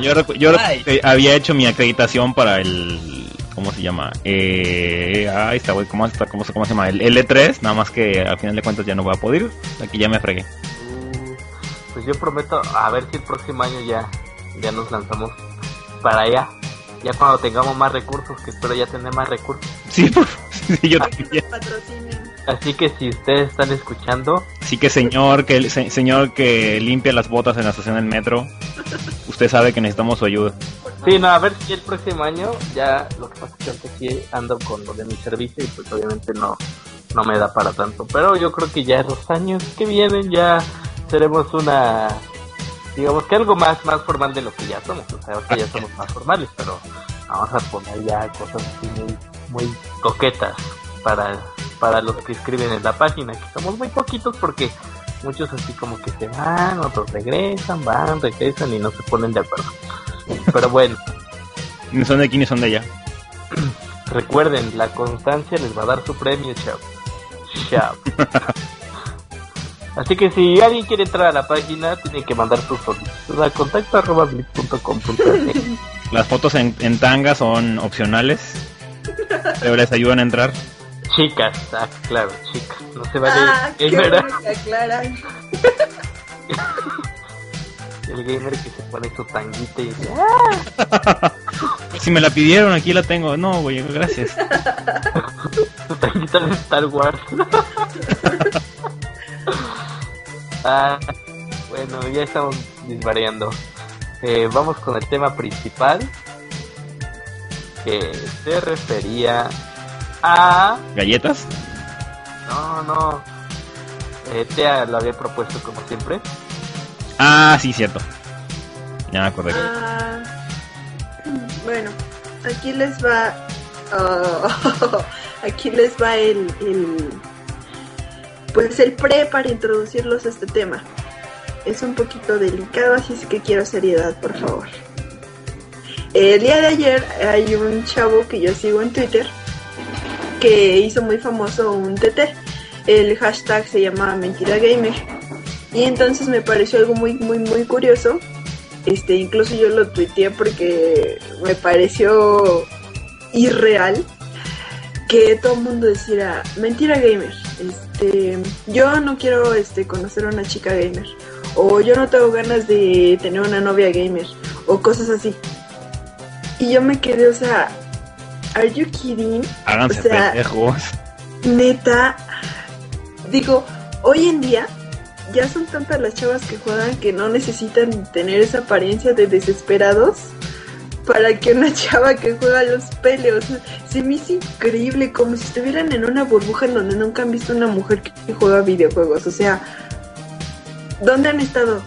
Speaker 4: Yo, recu- yo recu-
Speaker 5: Ay.
Speaker 4: que había hecho mi acreditación para el. ¿Cómo se llama? Eh, ahí está, güey. ¿Cómo, está? ¿Cómo, se- ¿Cómo se llama? El L3. Nada más que al final de cuentas ya no voy a poder. ir. Aquí ya me fregué.
Speaker 2: Uh, pues yo prometo a ver si el próximo año ya, ya nos lanzamos para allá. Ya cuando tengamos más recursos, que espero ya tener más recursos.
Speaker 4: Sí, por- sí, yo también.
Speaker 2: Así que si ustedes están escuchando,
Speaker 4: Así que señor que se- señor que limpia las botas en la estación del metro, usted sabe que necesitamos su ayuda.
Speaker 2: sí, no, a ver si el próximo año ya lo que pasa es que sí ando con lo de mi servicio y pues obviamente no, no me da para tanto. Pero yo creo que ya en los años que vienen ya seremos una, digamos que algo más, más formal de lo que ya somos. O sea, ahorita ya somos más formales, pero vamos a poner ya cosas así muy, muy coquetas para, para los que escriben en la página, que somos muy poquitos porque muchos así como que se van, otros regresan, van, regresan y no se ponen de acuerdo. Pero bueno,
Speaker 4: Ni son de aquí ni son de allá.
Speaker 2: recuerden, la constancia les va a dar su premio, chao. Chao. Así que si alguien quiere entrar a la página, tiene que mandar su solicitud a contacto arroba.
Speaker 4: Las fotos en, en tanga son opcionales. Pero les ayudan a entrar.
Speaker 2: Chicas, ah, claro, chicas. No se vale
Speaker 3: Ah, qué
Speaker 2: gamer, el gamer que se pone su tanguita y dice,
Speaker 4: si me la pidieron, aquí la tengo. No, güey, gracias.
Speaker 2: Tu tanguita de Star Wars. Ah, bueno, ya estamos disvariando. Eh, vamos con el tema principal. Que se refería a...
Speaker 4: ¿Galletas?
Speaker 2: No, no. Eh, Tea lo había propuesto como siempre.
Speaker 4: Ah, sí, cierto. Ya me acordé.
Speaker 3: Ah, bueno, aquí les va. oh, aquí les va el, el. Pues el pre para introducirlos a este tema. Es un poquito delicado, así es que quiero seriedad, por favor. El día de ayer hay un chavo que yo sigo en Twitter que hizo muy famoso un TT. El hashtag se llama Mentira Gamer. Y entonces me pareció algo muy, muy, muy curioso. Este, incluso yo lo tuiteé porque me pareció irreal que todo el mundo decía mentira gamer. Este, yo no quiero este conocer a una chica gamer o yo no tengo ganas de tener una novia gamer o cosas así. Y yo me quedé, o sea, are you kidding?
Speaker 4: Háganse
Speaker 3: o sea,
Speaker 4: pendejos.
Speaker 3: Neta, digo, hoy en día ya son tantas las chavas que juegan que no necesitan tener esa apariencia de desesperados para que una chava que juega los peleos se me hizo increíble, como si estuvieran en una burbuja en donde nunca han visto una mujer que juega videojuegos. O sea, ¿dónde han estado?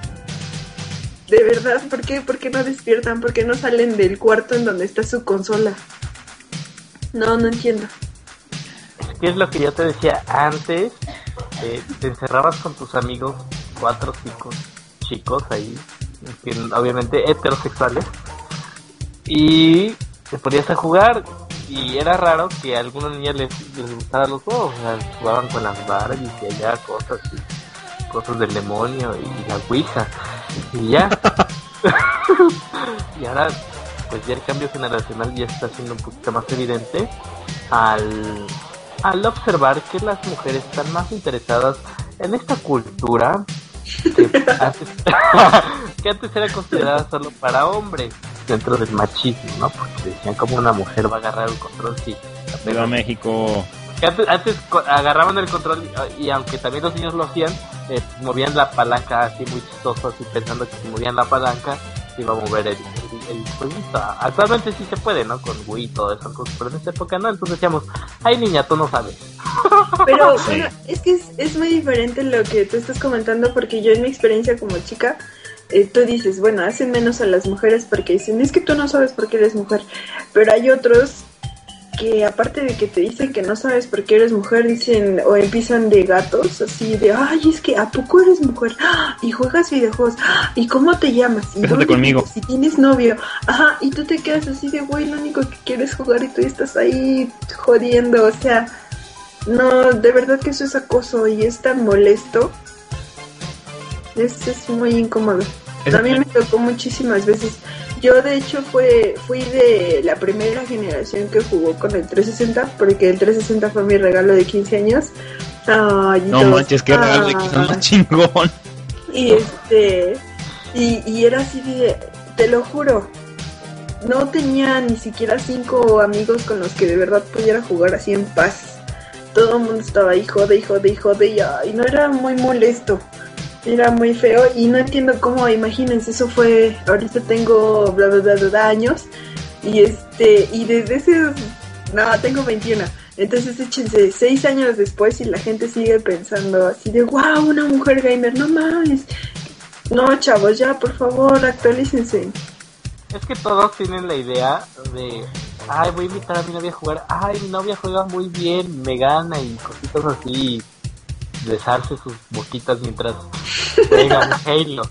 Speaker 3: De verdad, ¿por qué? ¿Por qué no despiertan? ¿Por qué no salen del cuarto en donde está su consola? No, no entiendo.
Speaker 2: Es que es lo que yo te decía antes. eh, te encerrabas con tus amigos, cuatro chicos, chicos ahí, que obviamente heterosexuales, y te ponías a jugar. Y era raro que a algunas niñas les, les gustaran los juegos, o sea, jugaban con las Barbies y allá cosas, y cosas del demonio y la Ouija, y ya. y ahora, pues ya el cambio generacional ya está siendo un poquito más evidente al, al observar que las mujeres están más interesadas en esta cultura que antes, que antes era considerada solo para hombres dentro del machismo, ¿no? Porque decían como una mujer va a agarrar el control si
Speaker 4: Viva México.
Speaker 2: que antes, antes agarraban el control y, y aunque también los niños lo hacían, eh, movían la palanca así muy chistoso, así pensando que si movían la palanca se iba a mover el, el, el jueguito. Actualmente sí se puede, ¿no? Con Wii y todo eso, pero en esa época no, entonces decíamos, ay niña, tú no sabes.
Speaker 3: Pero
Speaker 4: Sí.
Speaker 3: bueno, es que es, es muy diferente lo que tú estás comentando porque yo en mi experiencia como chica, eh, tú dices, bueno, hacen menos a las mujeres porque dicen, es que tú no sabes por qué eres mujer, pero hay otros que aparte de que te dicen que no sabes por qué eres mujer, dicen o empiezan de gatos, así de, ay, es que ¿a poco eres mujer? ¡Ah! Y juegas videojuegos, ¡Ah! ¿y cómo te llamas? ¿Y dónde
Speaker 4: conmigo.
Speaker 3: Si tienes novio, ajá, y tú te quedas así de, güey, lo único que quieres es jugar y tú estás ahí jodiendo, o sea, no, de verdad que eso es acoso y es tan molesto. Es, es muy incómodo.
Speaker 4: Es-
Speaker 3: A mí me tocó muchísimas veces. Yo de hecho fue, fui de la primera generación que jugó con el 360 porque el 360 fue mi regalo de 15 años. Ay,
Speaker 4: No manches, qué regalo de que son
Speaker 3: "Ay".
Speaker 4: más chingón.
Speaker 3: Y este. Y, y era así de. Te lo juro. No tenía ni siquiera cinco amigos con los que de verdad pudiera jugar así en paz. Todo el mundo estaba ahí, jode jode y jode y, ay, no era muy molesto. Era muy feo y no entiendo cómo, imagínense, eso fue, ahorita tengo bla bla bla, bla, años y este, y desde ese, no, tengo 21. Entonces échense seis años después y la gente sigue pensando así de, wow, una mujer gamer, no mames. No, chavos, ya, por favor, actualícense.
Speaker 2: Es que todos tienen la idea de, ay, voy a invitar a mi novia a jugar, ay, mi novia juega muy bien, me gana y cositas así, besarse sus boquitas mientras juegan Halo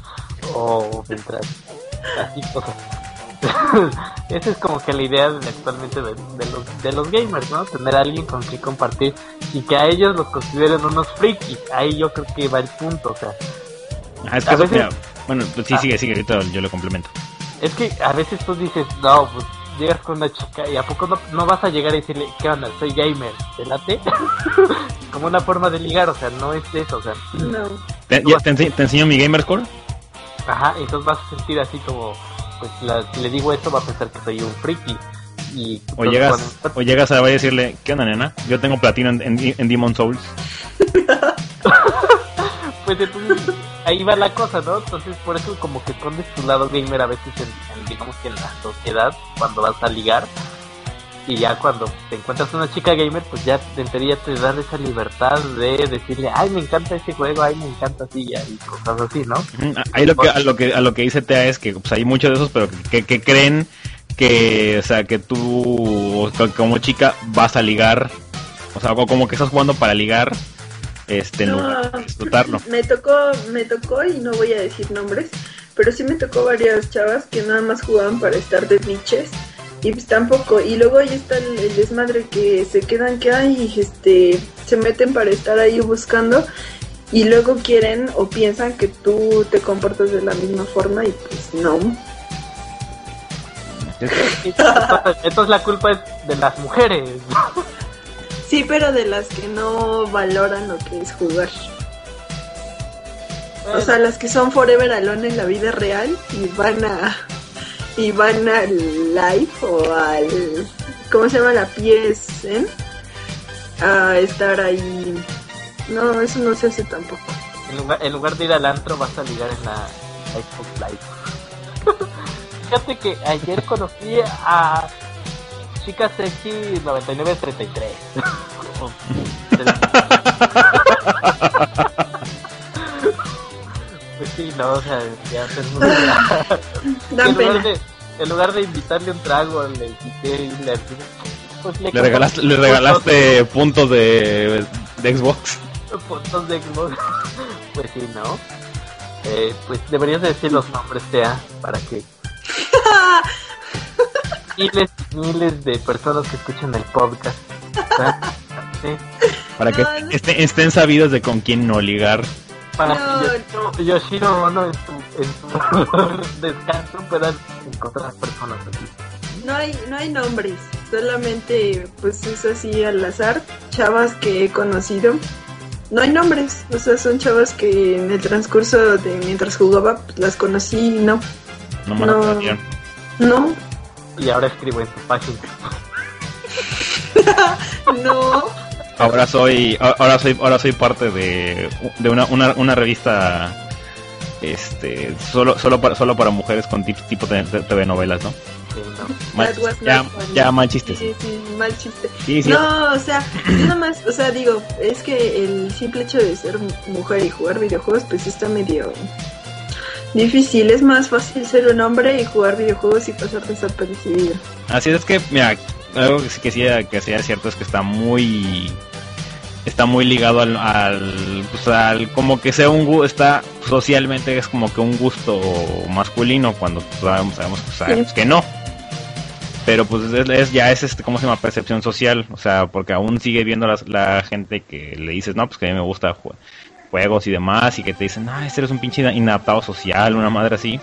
Speaker 2: o mientras así cosas. Esa es como que la idea de- actualmente de, de los, de los gamers, ¿no? Tener a alguien con quien compartir y que a ellos los consideren unos frikis. Ahí yo creo que va el punto, o sea,
Speaker 4: Ah, es que eso,
Speaker 2: veces-
Speaker 4: mira, bueno, pues sí,
Speaker 2: Ah.
Speaker 4: sigue, sigue, ahorita yo lo complemento.
Speaker 2: Es que a veces tú dices, no, pues llegas con una chica y a poco no, no vas a llegar y decirle, ¿qué onda? Soy gamer, ¿te late? Como una forma de ligar, o sea, no es eso, o sea,
Speaker 3: No.
Speaker 4: ¿Te, ya te, ense- te enseño mi gamer score?
Speaker 2: ajá, entonces vas a sentir así como, pues la- si le digo esto va a pensar que soy un friki. Y
Speaker 4: O llegas,
Speaker 2: cuando-
Speaker 4: o llegas a decirle, ¿qué onda, nena? Yo tengo platino en, en, en Demon Souls.
Speaker 2: pues entonces ahí va la cosa, ¿no? Entonces por eso como que escondes tu lado gamer a veces en, digamos que en la sociedad cuando vas a ligar y ya cuando te encuentras una chica gamer pues ya en teoría te dan esa libertad de decirle ay me encanta ese juego, ay me encanta así ya", y cosas así, ¿no?
Speaker 4: Ujú, Ahí lo que, a lo que a lo que dice Tea es que pues, hay muchos de esos, pero que, que creen que, o sea, que tú co- como chica vas a ligar, o sea, co- como que estás jugando para ligar, este, en
Speaker 3: No.
Speaker 4: lugar de disfrutarlo.
Speaker 3: Me tocó, me tocó y no voy a decir nombres, pero sí me tocó varias chavas que nada más jugaban para estar de biches y pues tampoco. Y luego ahí está el, el desmadre que se quedan que hay, este, se meten para estar ahí buscando y luego quieren o piensan que tú te comportas de la misma forma y pues no.
Speaker 2: Entonces, entonces la culpa es de las mujeres.
Speaker 3: Sí, pero de las que no valoran lo que es jugar. O sea, las que son forever alone en la vida real y van a y van al live o al ¿cómo se llama la PSN? A estar ahí. No, eso no se hace tampoco.
Speaker 2: En lugar, en lugar de ir al antro vas a ligar en la Xbox Live. Fíjate que ayer conocí a Chica Sexy 9933. pues sí, no, o sea, ya se
Speaker 3: Dan
Speaker 2: en, lugar de, en lugar de invitarle un trago, le invité y le, pues
Speaker 4: Le regalaste, le regalaste puntos de, de Xbox.
Speaker 2: puntos de Xbox. Pues sí, ¿no? Eh, pues deberías de decir los nombres, sea, para que miles y miles de personas que escuchan el podcast.
Speaker 4: Para que
Speaker 3: No,
Speaker 4: estén, estén sabidos de con quién no ligar.
Speaker 2: para
Speaker 3: No,
Speaker 2: que Yoshiro, Yoshiro Ono en su, en su descanso puedan encontrar personas así.
Speaker 3: No hay no hay nombres, solamente pues es así al azar, chavas que he conocido. No hay nombres, o sea, son chavas que en el transcurso de mientras jugaba pues, las conocí y no.
Speaker 4: No me
Speaker 3: No.
Speaker 4: lo sabían.
Speaker 3: No,
Speaker 2: Y ahora escribo en tu página.
Speaker 3: no.
Speaker 4: Ahora soy, a- ahora soy, ahora soy parte de, de una, una, una revista, este, solo, solo para, solo para mujeres con tips tipo de, de TV novelas, ¿no?
Speaker 2: Sí, ¿no?
Speaker 4: Mal ya, ya mal chiste.
Speaker 3: Sí, sí, mal chiste.
Speaker 4: Sí, sí.
Speaker 3: No, o sea, yo nada más, o sea, digo, es que el simple hecho de ser mujer y jugar videojuegos, pues está medio difícil. Es más fácil ser un hombre y jugar videojuegos y pasar desapercibido.
Speaker 4: Así es que, mira, algo que sí que sí, que sí es cierto es que está muy está muy ligado al, al, pues, al- como que sea un gu- está socialmente es como que un gusto masculino cuando pues, sabemos, sabemos, pues, sabemos que no pero pues es, es- ya es este cómo se llama percepción social o sea porque aún sigue viendo las- la gente que le dices no pues que a mí me gusta ju- juegos y demás y que te dicen ah este eres un pinche inadaptado social una madre así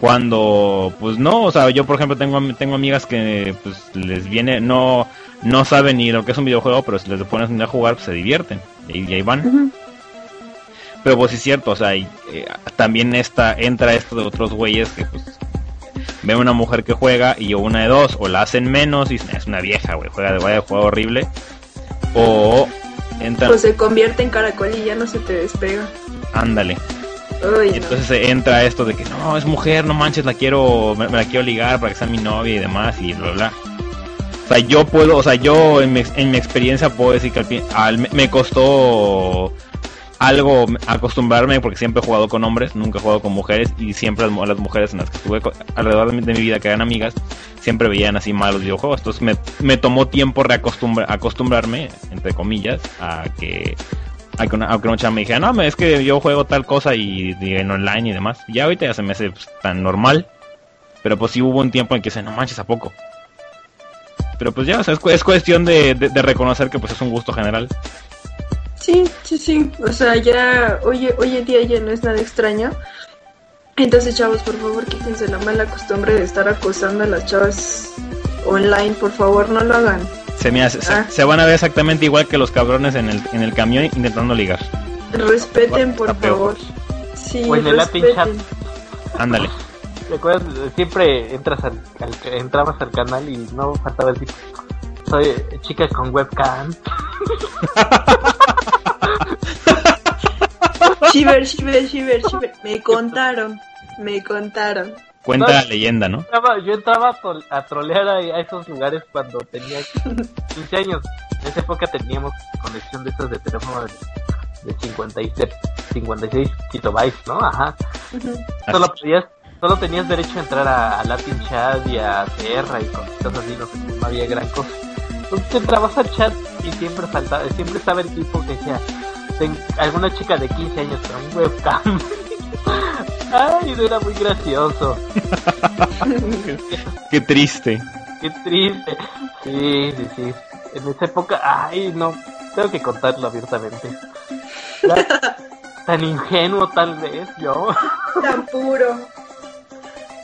Speaker 4: cuando pues no o sea yo por ejemplo tengo tengo amigas que pues les viene no no saben ni lo que es un videojuego pero si les pones a jugar pues, se divierten y, y ahí van. Pero pues sí es cierto o sea y, eh, también esta entra esto de otros güeyes que pues ven una mujer que juega y una de dos o la hacen menos y es una vieja güey juega de vaya juego horrible o entran
Speaker 3: Pues se convierte en caracol y ya no se te despega.
Speaker 4: ándale
Speaker 3: Uy,
Speaker 4: Y
Speaker 3: no.
Speaker 4: entonces eh, entra esto de que no, es mujer, no manches, la quiero, me, me la quiero ligar para que sea mi novia y demás y bla bla. O sea, yo puedo, o sea, yo en mi, en mi experiencia puedo decir que al al- me costó algo acostumbrarme porque siempre he jugado con hombres, nunca he jugado con mujeres y siempre las, mu- las mujeres en las que estuve alrededor de mi, vida que eran amigas siempre veían así malos videojuegos. Entonces me, me tomó tiempo reacostumbra- acostumbrarme, entre comillas, a que a que una, a me dijera, no, es que yo juego tal cosa y, en online y demás. Ya ahorita ya se me hace pues, tan normal. Pero pues sí hubo un tiempo en que se no manches, ¿a poco? Pero pues ya, o sea, es, cu- es cuestión de, de- de reconocer que pues es un gusto general.
Speaker 3: Sí, sí, sí. O sea, ya hoy, hoy en día ya no es nada extraño. Entonces, chavos, por favor, quítense la mala costumbre de estar acosando a las chavas online. Por favor, no lo hagan.
Speaker 4: Se, me hace- se-
Speaker 3: Ah.
Speaker 4: se van a ver exactamente igual que los cabrones en el, en el camión intentando ligar.
Speaker 3: Respeten, por favor. Sí,
Speaker 2: O en el.
Speaker 4: Ándale.
Speaker 2: ¿Te acuerdas? Siempre entras al, al- entrabas al canal y no faltaba el tipo. Soy chica con webcam.
Speaker 3: Shiver, shiver, shiver, shiver. Me contaron, me contaron.
Speaker 4: Cuenta
Speaker 2: No.
Speaker 4: la leyenda, ¿no?
Speaker 2: Entraba- yo entraba a, tol- a trolear a, a esos lugares cuando tenía 15 años. En esa época teníamos conexión de esas de teléfono de, de 56, 56 kilobytes, ¿no? Ajá. Solo podías, solo tenías derecho a entrar a, a Latin Chat y a Terra y cosas así, no, no había gran cosa. Entrabas al chat y siempre faltaba, siempre estaba el tipo que decía, "Ten- alguna chica de 15 años con un webcam. Ay, era muy gracioso.
Speaker 4: Qué triste.
Speaker 2: Qué triste. Sí, sí, sí. En esa época, ay, no, tengo que contarlo abiertamente. Tan ingenuo tal vez yo,
Speaker 3: Tan puro.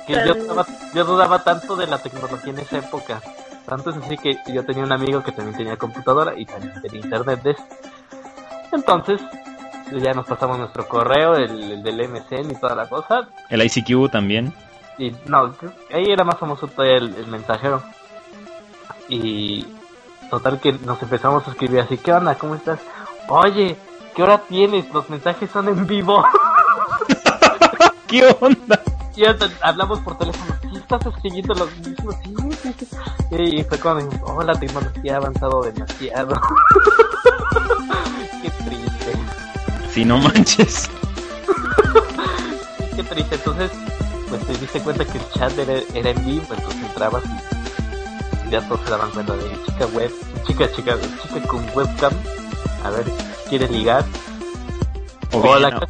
Speaker 2: que yo dudaba, yo dudaba tanto de la tecnología en esa época. Tanto es así que yo tenía un amigo que también tenía computadora y también tenía internet de. Entonces, ya nos pasamos nuestro correo, el, el del MSN y toda la cosa.
Speaker 4: El ICQ también.
Speaker 2: Y no, ahí era más famoso todavía el, el mensajero. Y total que nos empezamos a escribir así, ¿qué onda? ¿Cómo estás? Oye, ¿qué hora tienes? Los mensajes son en vivo.
Speaker 4: ¿Qué onda?
Speaker 2: Y hasta hablamos por teléfono, ¿sí estás escribiendo los mismos? Sí, sí, sí. Y fue cuando dijimos, oh, la tecnología ha avanzado demasiado. Qué triste.
Speaker 4: Si no manches.
Speaker 2: Qué triste. Entonces, pues te diste cuenta que el chat era, era en vivo, entonces entrabas y ya todos se daban cuenta de chica web, chica, chica, chica con webcam. A ver, quiere ligar.
Speaker 4: O
Speaker 2: O
Speaker 4: bien,
Speaker 2: la
Speaker 4: no.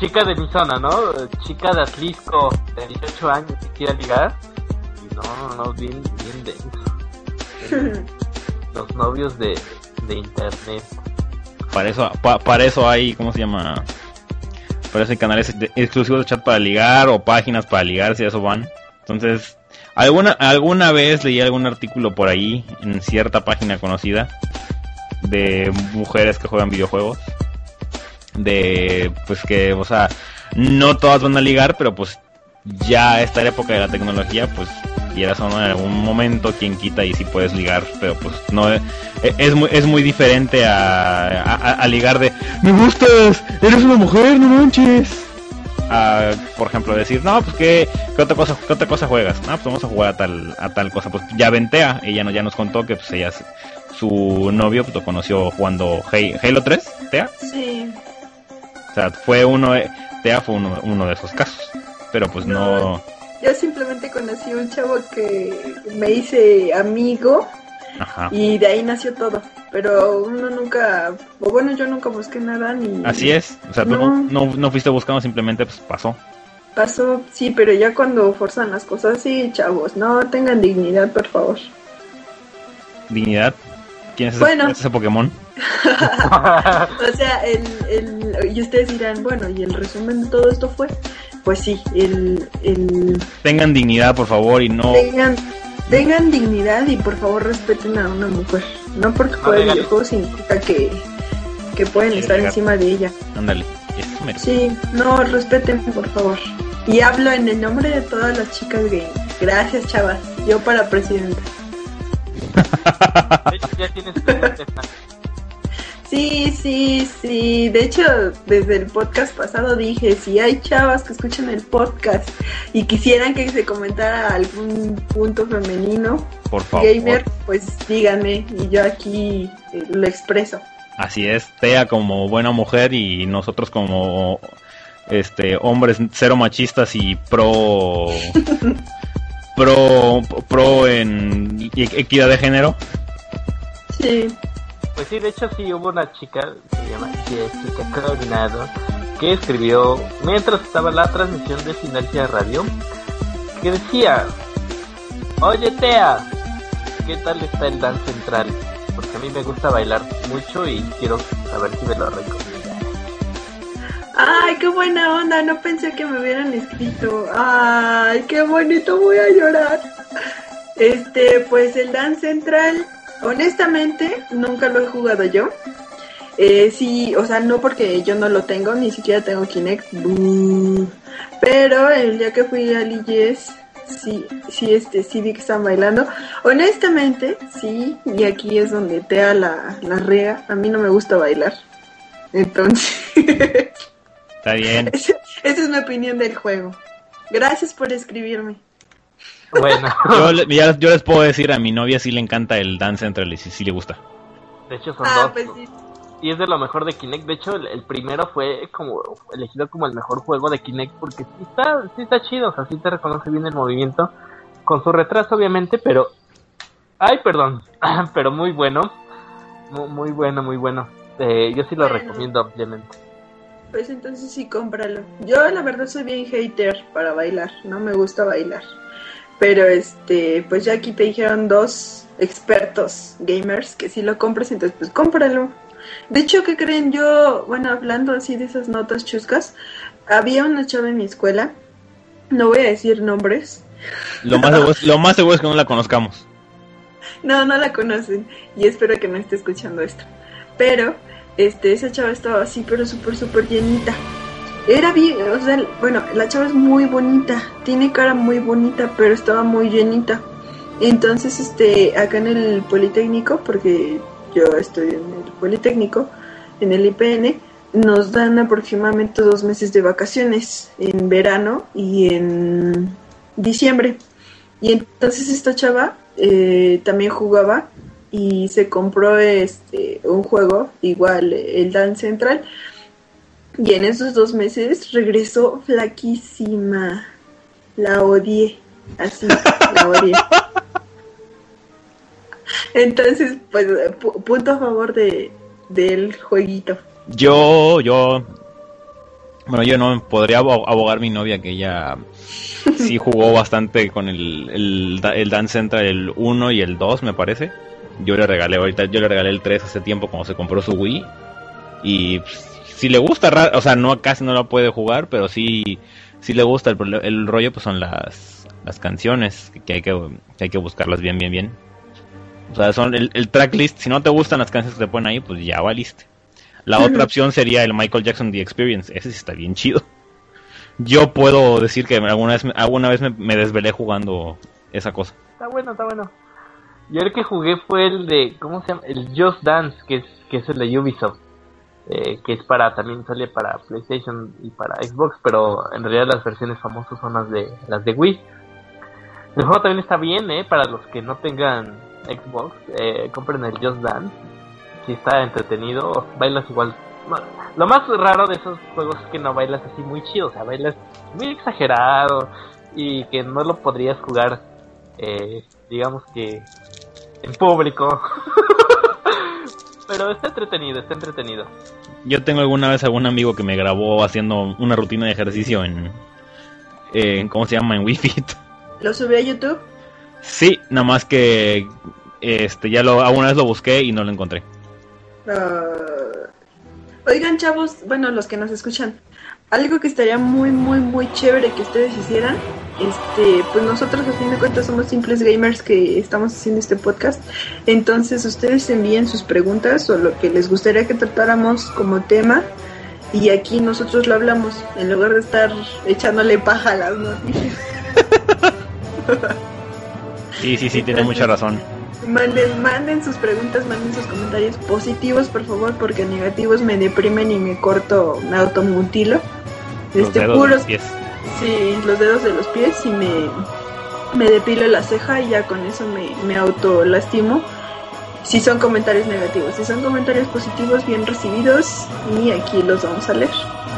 Speaker 2: Chica de mi zona, ¿no? Chica de Atlisco, de 18 años, que quiere ligar. Y no, no, no, bien, bien denso. Los novios de, de internet.
Speaker 4: Para eso, pa- para eso hay, ¿cómo se llama? Para eso hay canales de- exclusivos de chat para ligar o páginas para ligar, si a eso van. Entonces, alguna alguna vez leí algún artículo por ahí en cierta página conocida de mujeres que juegan videojuegos. De, pues que, o sea, no todas van a ligar, pero pues ya esta época de la tecnología, pues quieras o no, en algún momento, quien quita y si puedes ligar, pero pues no es, es muy, es muy diferente a, a, ligar de me gustas, eres una mujer, no manches. A, por ejemplo, decir, no, pues ¿qué, qué otra cosa, qué otra cosa juegas, no, pues vamos a jugar a tal, a tal cosa, pues ya ventea, ella no, ya nos contó que pues ella, su novio pues, lo conoció jugando Halo 3, Tea,
Speaker 3: Sí.
Speaker 4: O sea, fue uno, de- Tea fue uno, uno de esos casos, pero pues no,
Speaker 3: Yo simplemente conocí un chavo que me hice amigo
Speaker 4: ajá.
Speaker 3: y de ahí nació todo. Pero uno nunca, o bueno, yo nunca busqué nada ni...
Speaker 4: Así es, o sea, tú no,
Speaker 3: No.
Speaker 4: no, no fuiste buscando, simplemente pues pasó.
Speaker 3: Pasó, sí, pero ya cuando forzan las cosas, sí, chavos, no tengan dignidad, por favor.
Speaker 4: Dignidad. ¿Quién es
Speaker 3: Bueno.
Speaker 4: es ese Pokémon?
Speaker 3: O sea, el, el, y ustedes dirán, bueno, y el resumen de todo esto fue, pues sí, el, el
Speaker 4: Tengan dignidad, por favor, y no...
Speaker 3: tengan, tengan dignidad y por favor respeten a una mujer. No porque juegue
Speaker 2: legal.
Speaker 3: videojuegos significa que, que pueden estar encima de ella.
Speaker 4: Ándale.
Speaker 3: Sí, no, respeten, por favor. Y hablo en el nombre de todas las chicas gay. Gracias, chavas. Yo para presidenta. Sí, sí. De hecho, desde el podcast pasado dije, si hay chavas que escuchan el podcast y quisieran que se comentara algún punto femenino
Speaker 4: Por favor.
Speaker 3: gamer, pues díganme y yo aquí eh, lo expreso.
Speaker 4: Así es. Tea como buena mujer y nosotros como este hombres cero machistas y pro pro pro en equidad de género.
Speaker 3: Sí.
Speaker 2: Pues sí, de hecho sí hubo una chica, se llama Jessica Coronado, que escribió mientras estaba la transmisión de Sinergia Radio, que decía, oye Tea, ¿qué tal está el dance central? Porque a mí me gusta bailar mucho y quiero saber si me lo recomiendas.
Speaker 3: Ay, qué buena onda. No pensé que me hubieran escrito. Ay, qué bonito. Voy a llorar. Este, pues el Dance Central, honestamente, nunca lo he jugado yo. Eh, sí, o sea, no porque yo no lo tengo, ni siquiera tengo Kinect. Pero el día que fui a Lilles, sí, sí, este, sí vi que estaban bailando. Honestamente, sí, y aquí es donde Tea la, la riega. A mí no me gusta bailar. Entonces,
Speaker 4: Está bien.
Speaker 3: esa es mi opinión del juego. Gracias por escribirme.
Speaker 2: Bueno,
Speaker 4: Yo, le- ya- yo les puedo decir, a mi novia sí le encanta el Dance Central y sí, sí le gusta.
Speaker 2: de hecho son
Speaker 3: Ah,
Speaker 2: dos.
Speaker 3: pues sí.
Speaker 2: Y es de lo mejor de Kinect. De hecho, el, el primero fue como elegido como el mejor juego de Kinect porque sí está, sí está chido. O sea, sí te reconoce bien el movimiento. Con su retraso, obviamente, pero. Ay, perdón. pero muy bueno. Muy, muy bueno, muy bueno. Eh, yo sí lo
Speaker 3: Bueno.
Speaker 2: recomiendo ampliamente.
Speaker 3: Pues entonces sí, cómpralo. Yo la verdad soy bien hater para bailar, no me gusta bailar. Pero este, pues ya aquí te dijeron dos expertos gamers que si lo compres, entonces pues cómpralo. De hecho, ¿qué creen? Yo, bueno, hablando así de esas notas chuscas, había una chava en mi escuela, no voy a decir nombres,
Speaker 4: Lo más, seguro, es- lo más seguro es que no la conozcamos.
Speaker 3: No, no la conocen y espero que no esté escuchando esto. Pero, este, esa chava estaba así, pero súper, súper llenita. Era bien, o sea, bueno, la chava es muy bonita, tiene cara muy bonita, pero estaba muy llenita. Entonces, este, acá en el Politécnico, porque yo estoy en el Politécnico, en el IPN, nos dan aproximadamente dos meses de vacaciones en verano y en diciembre. Y entonces esta chava eh, también jugaba y se compró este un juego, igual el Dance Central. Y en esos dos meses regresó flaquísima. La odié. Así, la odié. Entonces, pues, pu- punto a favor de del jueguito.
Speaker 4: Yo, yo. Bueno, yo no podría abo- abogar mi novia que ella sí jugó bastante con el, el Dance Central, el 1 y el 2, me parece. Yo le regalé ahorita, yo le regalé el 3 hace tiempo cuando se compró su Wii. Y pues, si le gusta, o sea, no casi no la puede jugar, pero sí, sí le gusta. El, el rollo pues son las, las canciones, que hay que, que hay que buscarlas bien, bien, bien. O sea, son el, el tracklist, si no te gustan las canciones que te ponen ahí, pues ya valiste. La otra opción sería el Michael Jackson The Experience. Ese sí está bien chido. Yo puedo decir que alguna vez, me- alguna vez me, me desvelé jugando esa cosa.
Speaker 2: Está bueno, está bueno. Yo el que jugué fue el de, ¿cómo se llama? El Just Dance, que es, que es el de Ubisoft. Eh, que es para, también sale para PlayStation y para Xbox, pero en realidad las versiones famosas son las de, las de Wii. El juego también está bien, eh, para los que no tengan Xbox, eh, compren el Just Dance. Si está entretenido, bailas igual. lo más raro de esos juegos es que no bailas así muy chido, o sea, bailas muy exagerado y que no lo podrías jugar, eh, digamos que en público. Pero está entretenido, está entretenido.
Speaker 4: Yo tengo alguna vez algún amigo que me grabó haciendo una rutina de ejercicio en, en ¿cómo se llama? En Wii Fit.
Speaker 3: Lo subí a YouTube.
Speaker 4: Sí, nada más que este ya lo alguna vez lo busqué y no lo encontré.
Speaker 3: Ah, oigan, chavos, bueno, los que nos escuchan, algo que estaría muy, muy, muy chévere que ustedes hicieran. Este, pues nosotros a fin de cuentas somos simples gamers que estamos haciendo este podcast. Entonces, ustedes envíen sus preguntas o lo que les gustaría que tratáramos como tema. Y aquí nosotros lo hablamos, en lugar de estar echándole paja a las noticias.
Speaker 4: Sí, sí, sí, tiene mucha razón.
Speaker 3: Manden, manden sus preguntas, manden sus comentarios positivos, por favor, porque negativos me deprimen y me corto, me automutilo.
Speaker 4: Los
Speaker 3: Este, puros,
Speaker 4: pies.
Speaker 3: Sí, los dedos de los pies y me, me depilo la ceja y ya con eso me, me auto lastimo. Si son comentarios negativos, si son comentarios positivos, bien recibidos y aquí los vamos a leer.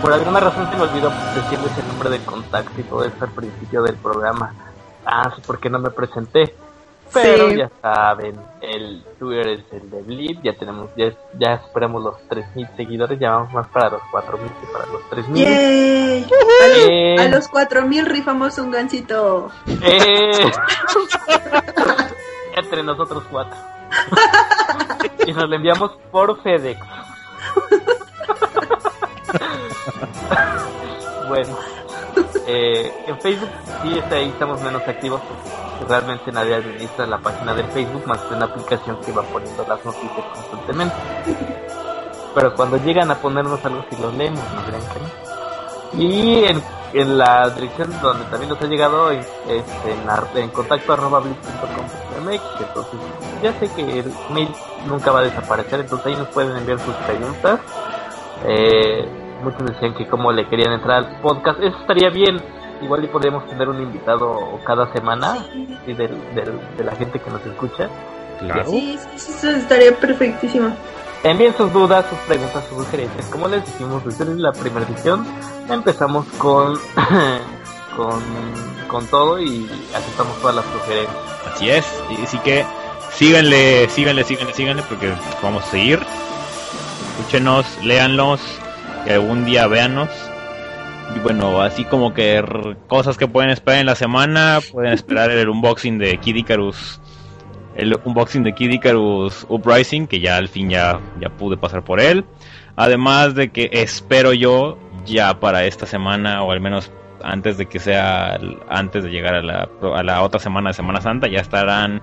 Speaker 2: Por alguna razón se me olvidó decirles el nombre del contacto y todo eso al principio del programa. Ah, sí, porque no me presenté. Pero
Speaker 3: Sí.
Speaker 2: ya saben, el Twitter es el de Blip, ya tenemos, ya, ya superamos los 3.000 seguidores, ya vamos más para los 4.000 que para los 3.000.
Speaker 3: ¡Yay!
Speaker 2: Eh.
Speaker 3: A, los, los 4000 rifamos un gancito.
Speaker 2: ¡Eh! Entre nosotros cuatro. y nos lo enviamos por FedEx. bueno, eh, en Facebook sí está ahí, estamos menos activos porque realmente nadie administra la página del Facebook más que una aplicación que va poniendo las noticias constantemente. Pero cuando llegan a ponernos algo si los leemos, no crean que no. Y en, en la dirección donde también nos ha llegado es en, contacto arroba. Entonces, ya sé que el mail nunca va a desaparecer, entonces ahí nos pueden enviar sus preguntas. Eh, muchos decían que cómo le querían entrar al podcast. Eso estaría bien. Igual y podríamos tener un invitado cada semana sí, del, del- de la gente que nos escucha.
Speaker 4: Claro.
Speaker 3: Sí, sí, sí, eso estaría perfectísimo.
Speaker 2: Envíen sus dudas, sus preguntas, sus sugerencias. Como les dijimos, desde la primera edición empezamos con, con, con todo y aceptamos todas las sugerencias.
Speaker 4: Así es. Y así que síganle, síganle, síganle, síganle, porque vamos a seguir. Escúchenos, léanlos, que algún día véanos. Y bueno, así como que cosas que pueden esperar en la semana, pueden esperar el unboxing de Kid Icarus. El unboxing de Kid Icarus Uprising, que ya al fin ya, ya pude pasar por él. Además de que espero yo ya para esta semana, o al menos antes de que sea antes de llegar a la, a la otra semana de Semana Santa, ya estarán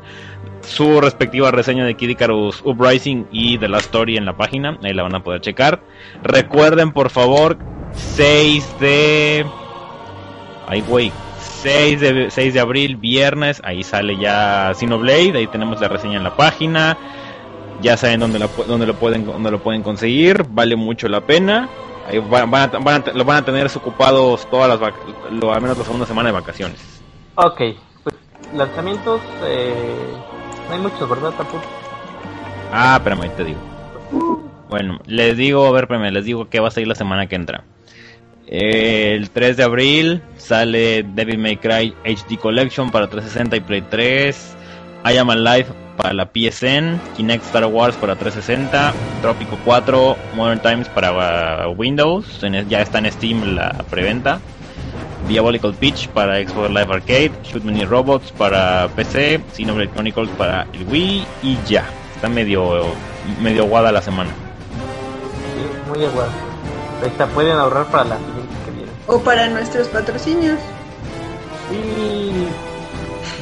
Speaker 4: su respectiva reseña de Kid Icarus Uprising y de la Story en la página, ahí la van a poder checar. Recuerden por favor, 6 de... Ay güey, 6 de, 6 de abril, viernes, ahí sale ya Sinoblade, ahí tenemos la reseña en la página. Ya saben dónde, dónde lo pueden dónde lo pueden conseguir, vale mucho la pena. Ahí van, a, lo van a tener ocupados todas las lo, al menos la segunda semana de vacaciones.
Speaker 2: Ok, pues lanzamientos, eh, hay muchos, ¿verdad? Tampoco.
Speaker 4: Ah, espérame, te digo. Bueno, les digo, a ver, espérame, les digo que va a salir la semana que entra. El 3 de abril sale Devil May Cry HD Collection para 360 y Play 3. I Am Alive para la PSN. Kinect Star Wars para 360. Trópico 4 Modern Times para Windows. Ya está en Steam la preventa. Diabolical Peach para Xbox Live Arcade. Shoot Mini Robots para PC. Xenoblade Chronicles para el Wii. Y ya. Está medio, medio guada la semana.
Speaker 2: Sí, muy igual. Ahí está, pueden ahorrar para la siguiente que viene.
Speaker 3: O para nuestros patrocinios.
Speaker 2: Y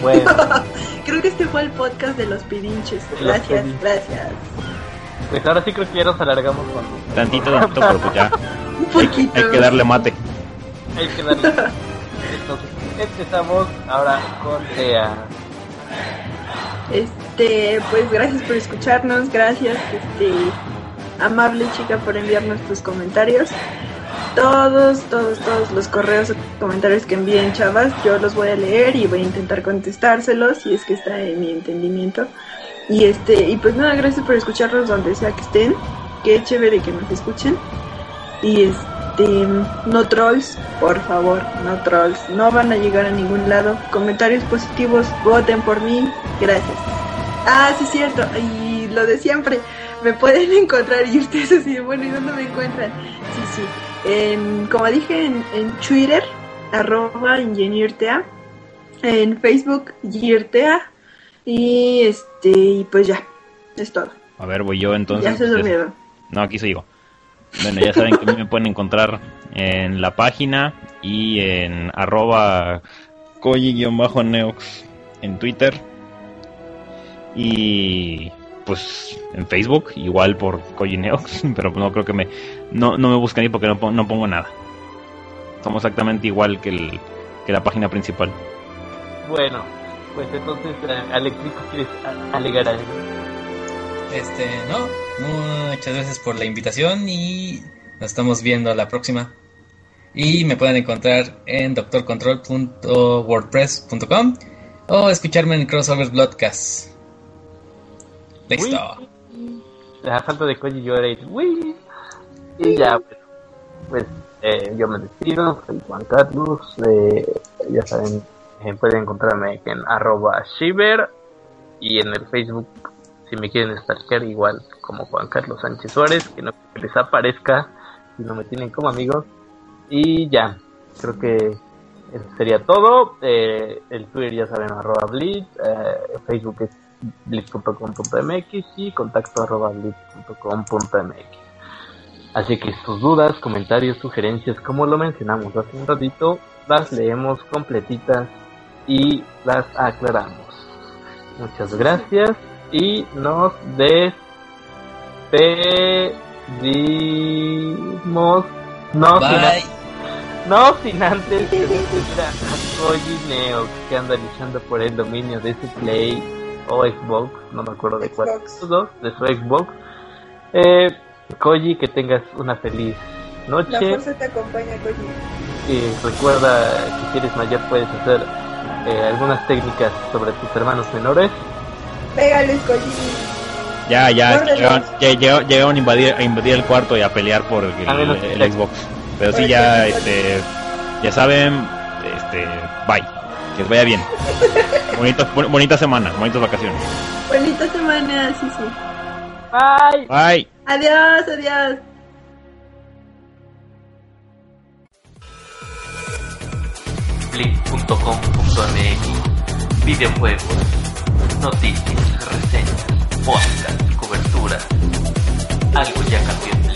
Speaker 2: bueno,
Speaker 3: Creo que este fue el podcast de los pidinches.
Speaker 2: Los
Speaker 3: Gracias, gracias.
Speaker 2: pues ahora sí creo que ya nos alargamos con
Speaker 4: Tantito, tantito, pero pues ya.
Speaker 3: Un
Speaker 4: Hay,
Speaker 3: poquito.
Speaker 4: hay que darle mate.
Speaker 2: Hay que darle. Ahora con Tea.
Speaker 3: Este, pues gracias por escucharnos, gracias, este, amable chica por enviarnos tus comentarios. Todos, todos, todos los correos o comentarios que envíen chavas, yo los voy a leer y voy a intentar contestárselos si es que está en mi entendimiento. Y este, y pues nada, gracias por escucharnos donde sea que estén. Qué chévere que nos escuchen. Y este, no trolls, por favor, no trolls. No van a llegar a ningún lado. Comentarios positivos, voten por mí. Gracias. Ah, sí, es cierto. Y lo de siempre. Me pueden encontrar y ustedes así bueno, ¿y dónde me encuentran? Sí, sí. En, como dije, en, en Twitter, arroba ingeniertea. En Facebook, Giertea. Y este, y pues ya. Es todo.
Speaker 4: A ver, voy yo entonces.
Speaker 3: ya se durmieron.
Speaker 4: No, aquí sigo. Bueno, ya saben que a mí me pueden encontrar en la página y en arroba koji-neox en Twitter. Y pues en Facebook, igual por Koji Neox, pero no creo que me... No, no me busquen ahí porque no, no pongo nada. Somos exactamente igual que, el, que la página principal.
Speaker 2: Bueno, pues entonces, eh, Alexico, ¿quieres alegar algo?
Speaker 5: Este, no, muchas gracias por la invitación y nos estamos viendo la próxima. Y me pueden encontrar en doctorcontrol.wordpress.com o escucharme en Crossover Bloodcast. Listo.
Speaker 2: A falta de Koji Wii. Y ya, pues, pues eh, yo me despido, soy Juan Carlos. eh, ya saben, eh, pueden encontrarme en arroba shiver y en el Facebook, si me quieren stalkear, igual como Juan Carlos Sánchez Suárez, que no les aparezca si no me tienen como amigos. Y ya, creo que eso sería todo. Eh, el Twitter ya saben, arroba blitz, eh, Facebook es blitz.com.mx y contacto arroba blitz.com.mx. Así que sus dudas, comentarios, sugerencias, como lo mencionamos hace un ratito, las leemos completitas y las aclaramos. Muchas gracias y nos despedimos. No, sin. No sin antes decir a Koji Neo que anda luchando por el dominio de su Play o Xbox, no me acuerdo de cuál,
Speaker 3: Xbox.
Speaker 2: de los dos, de su Xbox. Eh, Koji, que tengas una feliz
Speaker 3: La
Speaker 2: noche.
Speaker 3: fuerza te acompaña, Koji.
Speaker 2: Y recuerda que si eres mayor puedes hacer eh, algunas técnicas sobre tus hermanos menores.
Speaker 3: Pégales, Koji.
Speaker 4: Ya, ya, llegaron, ya llegaron, llegaron a, invadir, a invadir el cuarto y a pelear por el,
Speaker 2: A menos
Speaker 4: el
Speaker 2: que-
Speaker 4: Xbox. Pero sí, ya, este, ya saben, este, bye. Que os vaya bien. Bonita semana, bonitas vacaciones.
Speaker 3: Bonita semana, sí, sí.
Speaker 2: Bye.
Speaker 4: Bye.
Speaker 3: Adiós, adiós.
Speaker 1: Blip.com.mx Videojuegos, noticias, podcast, cobertura. Algo ya cambió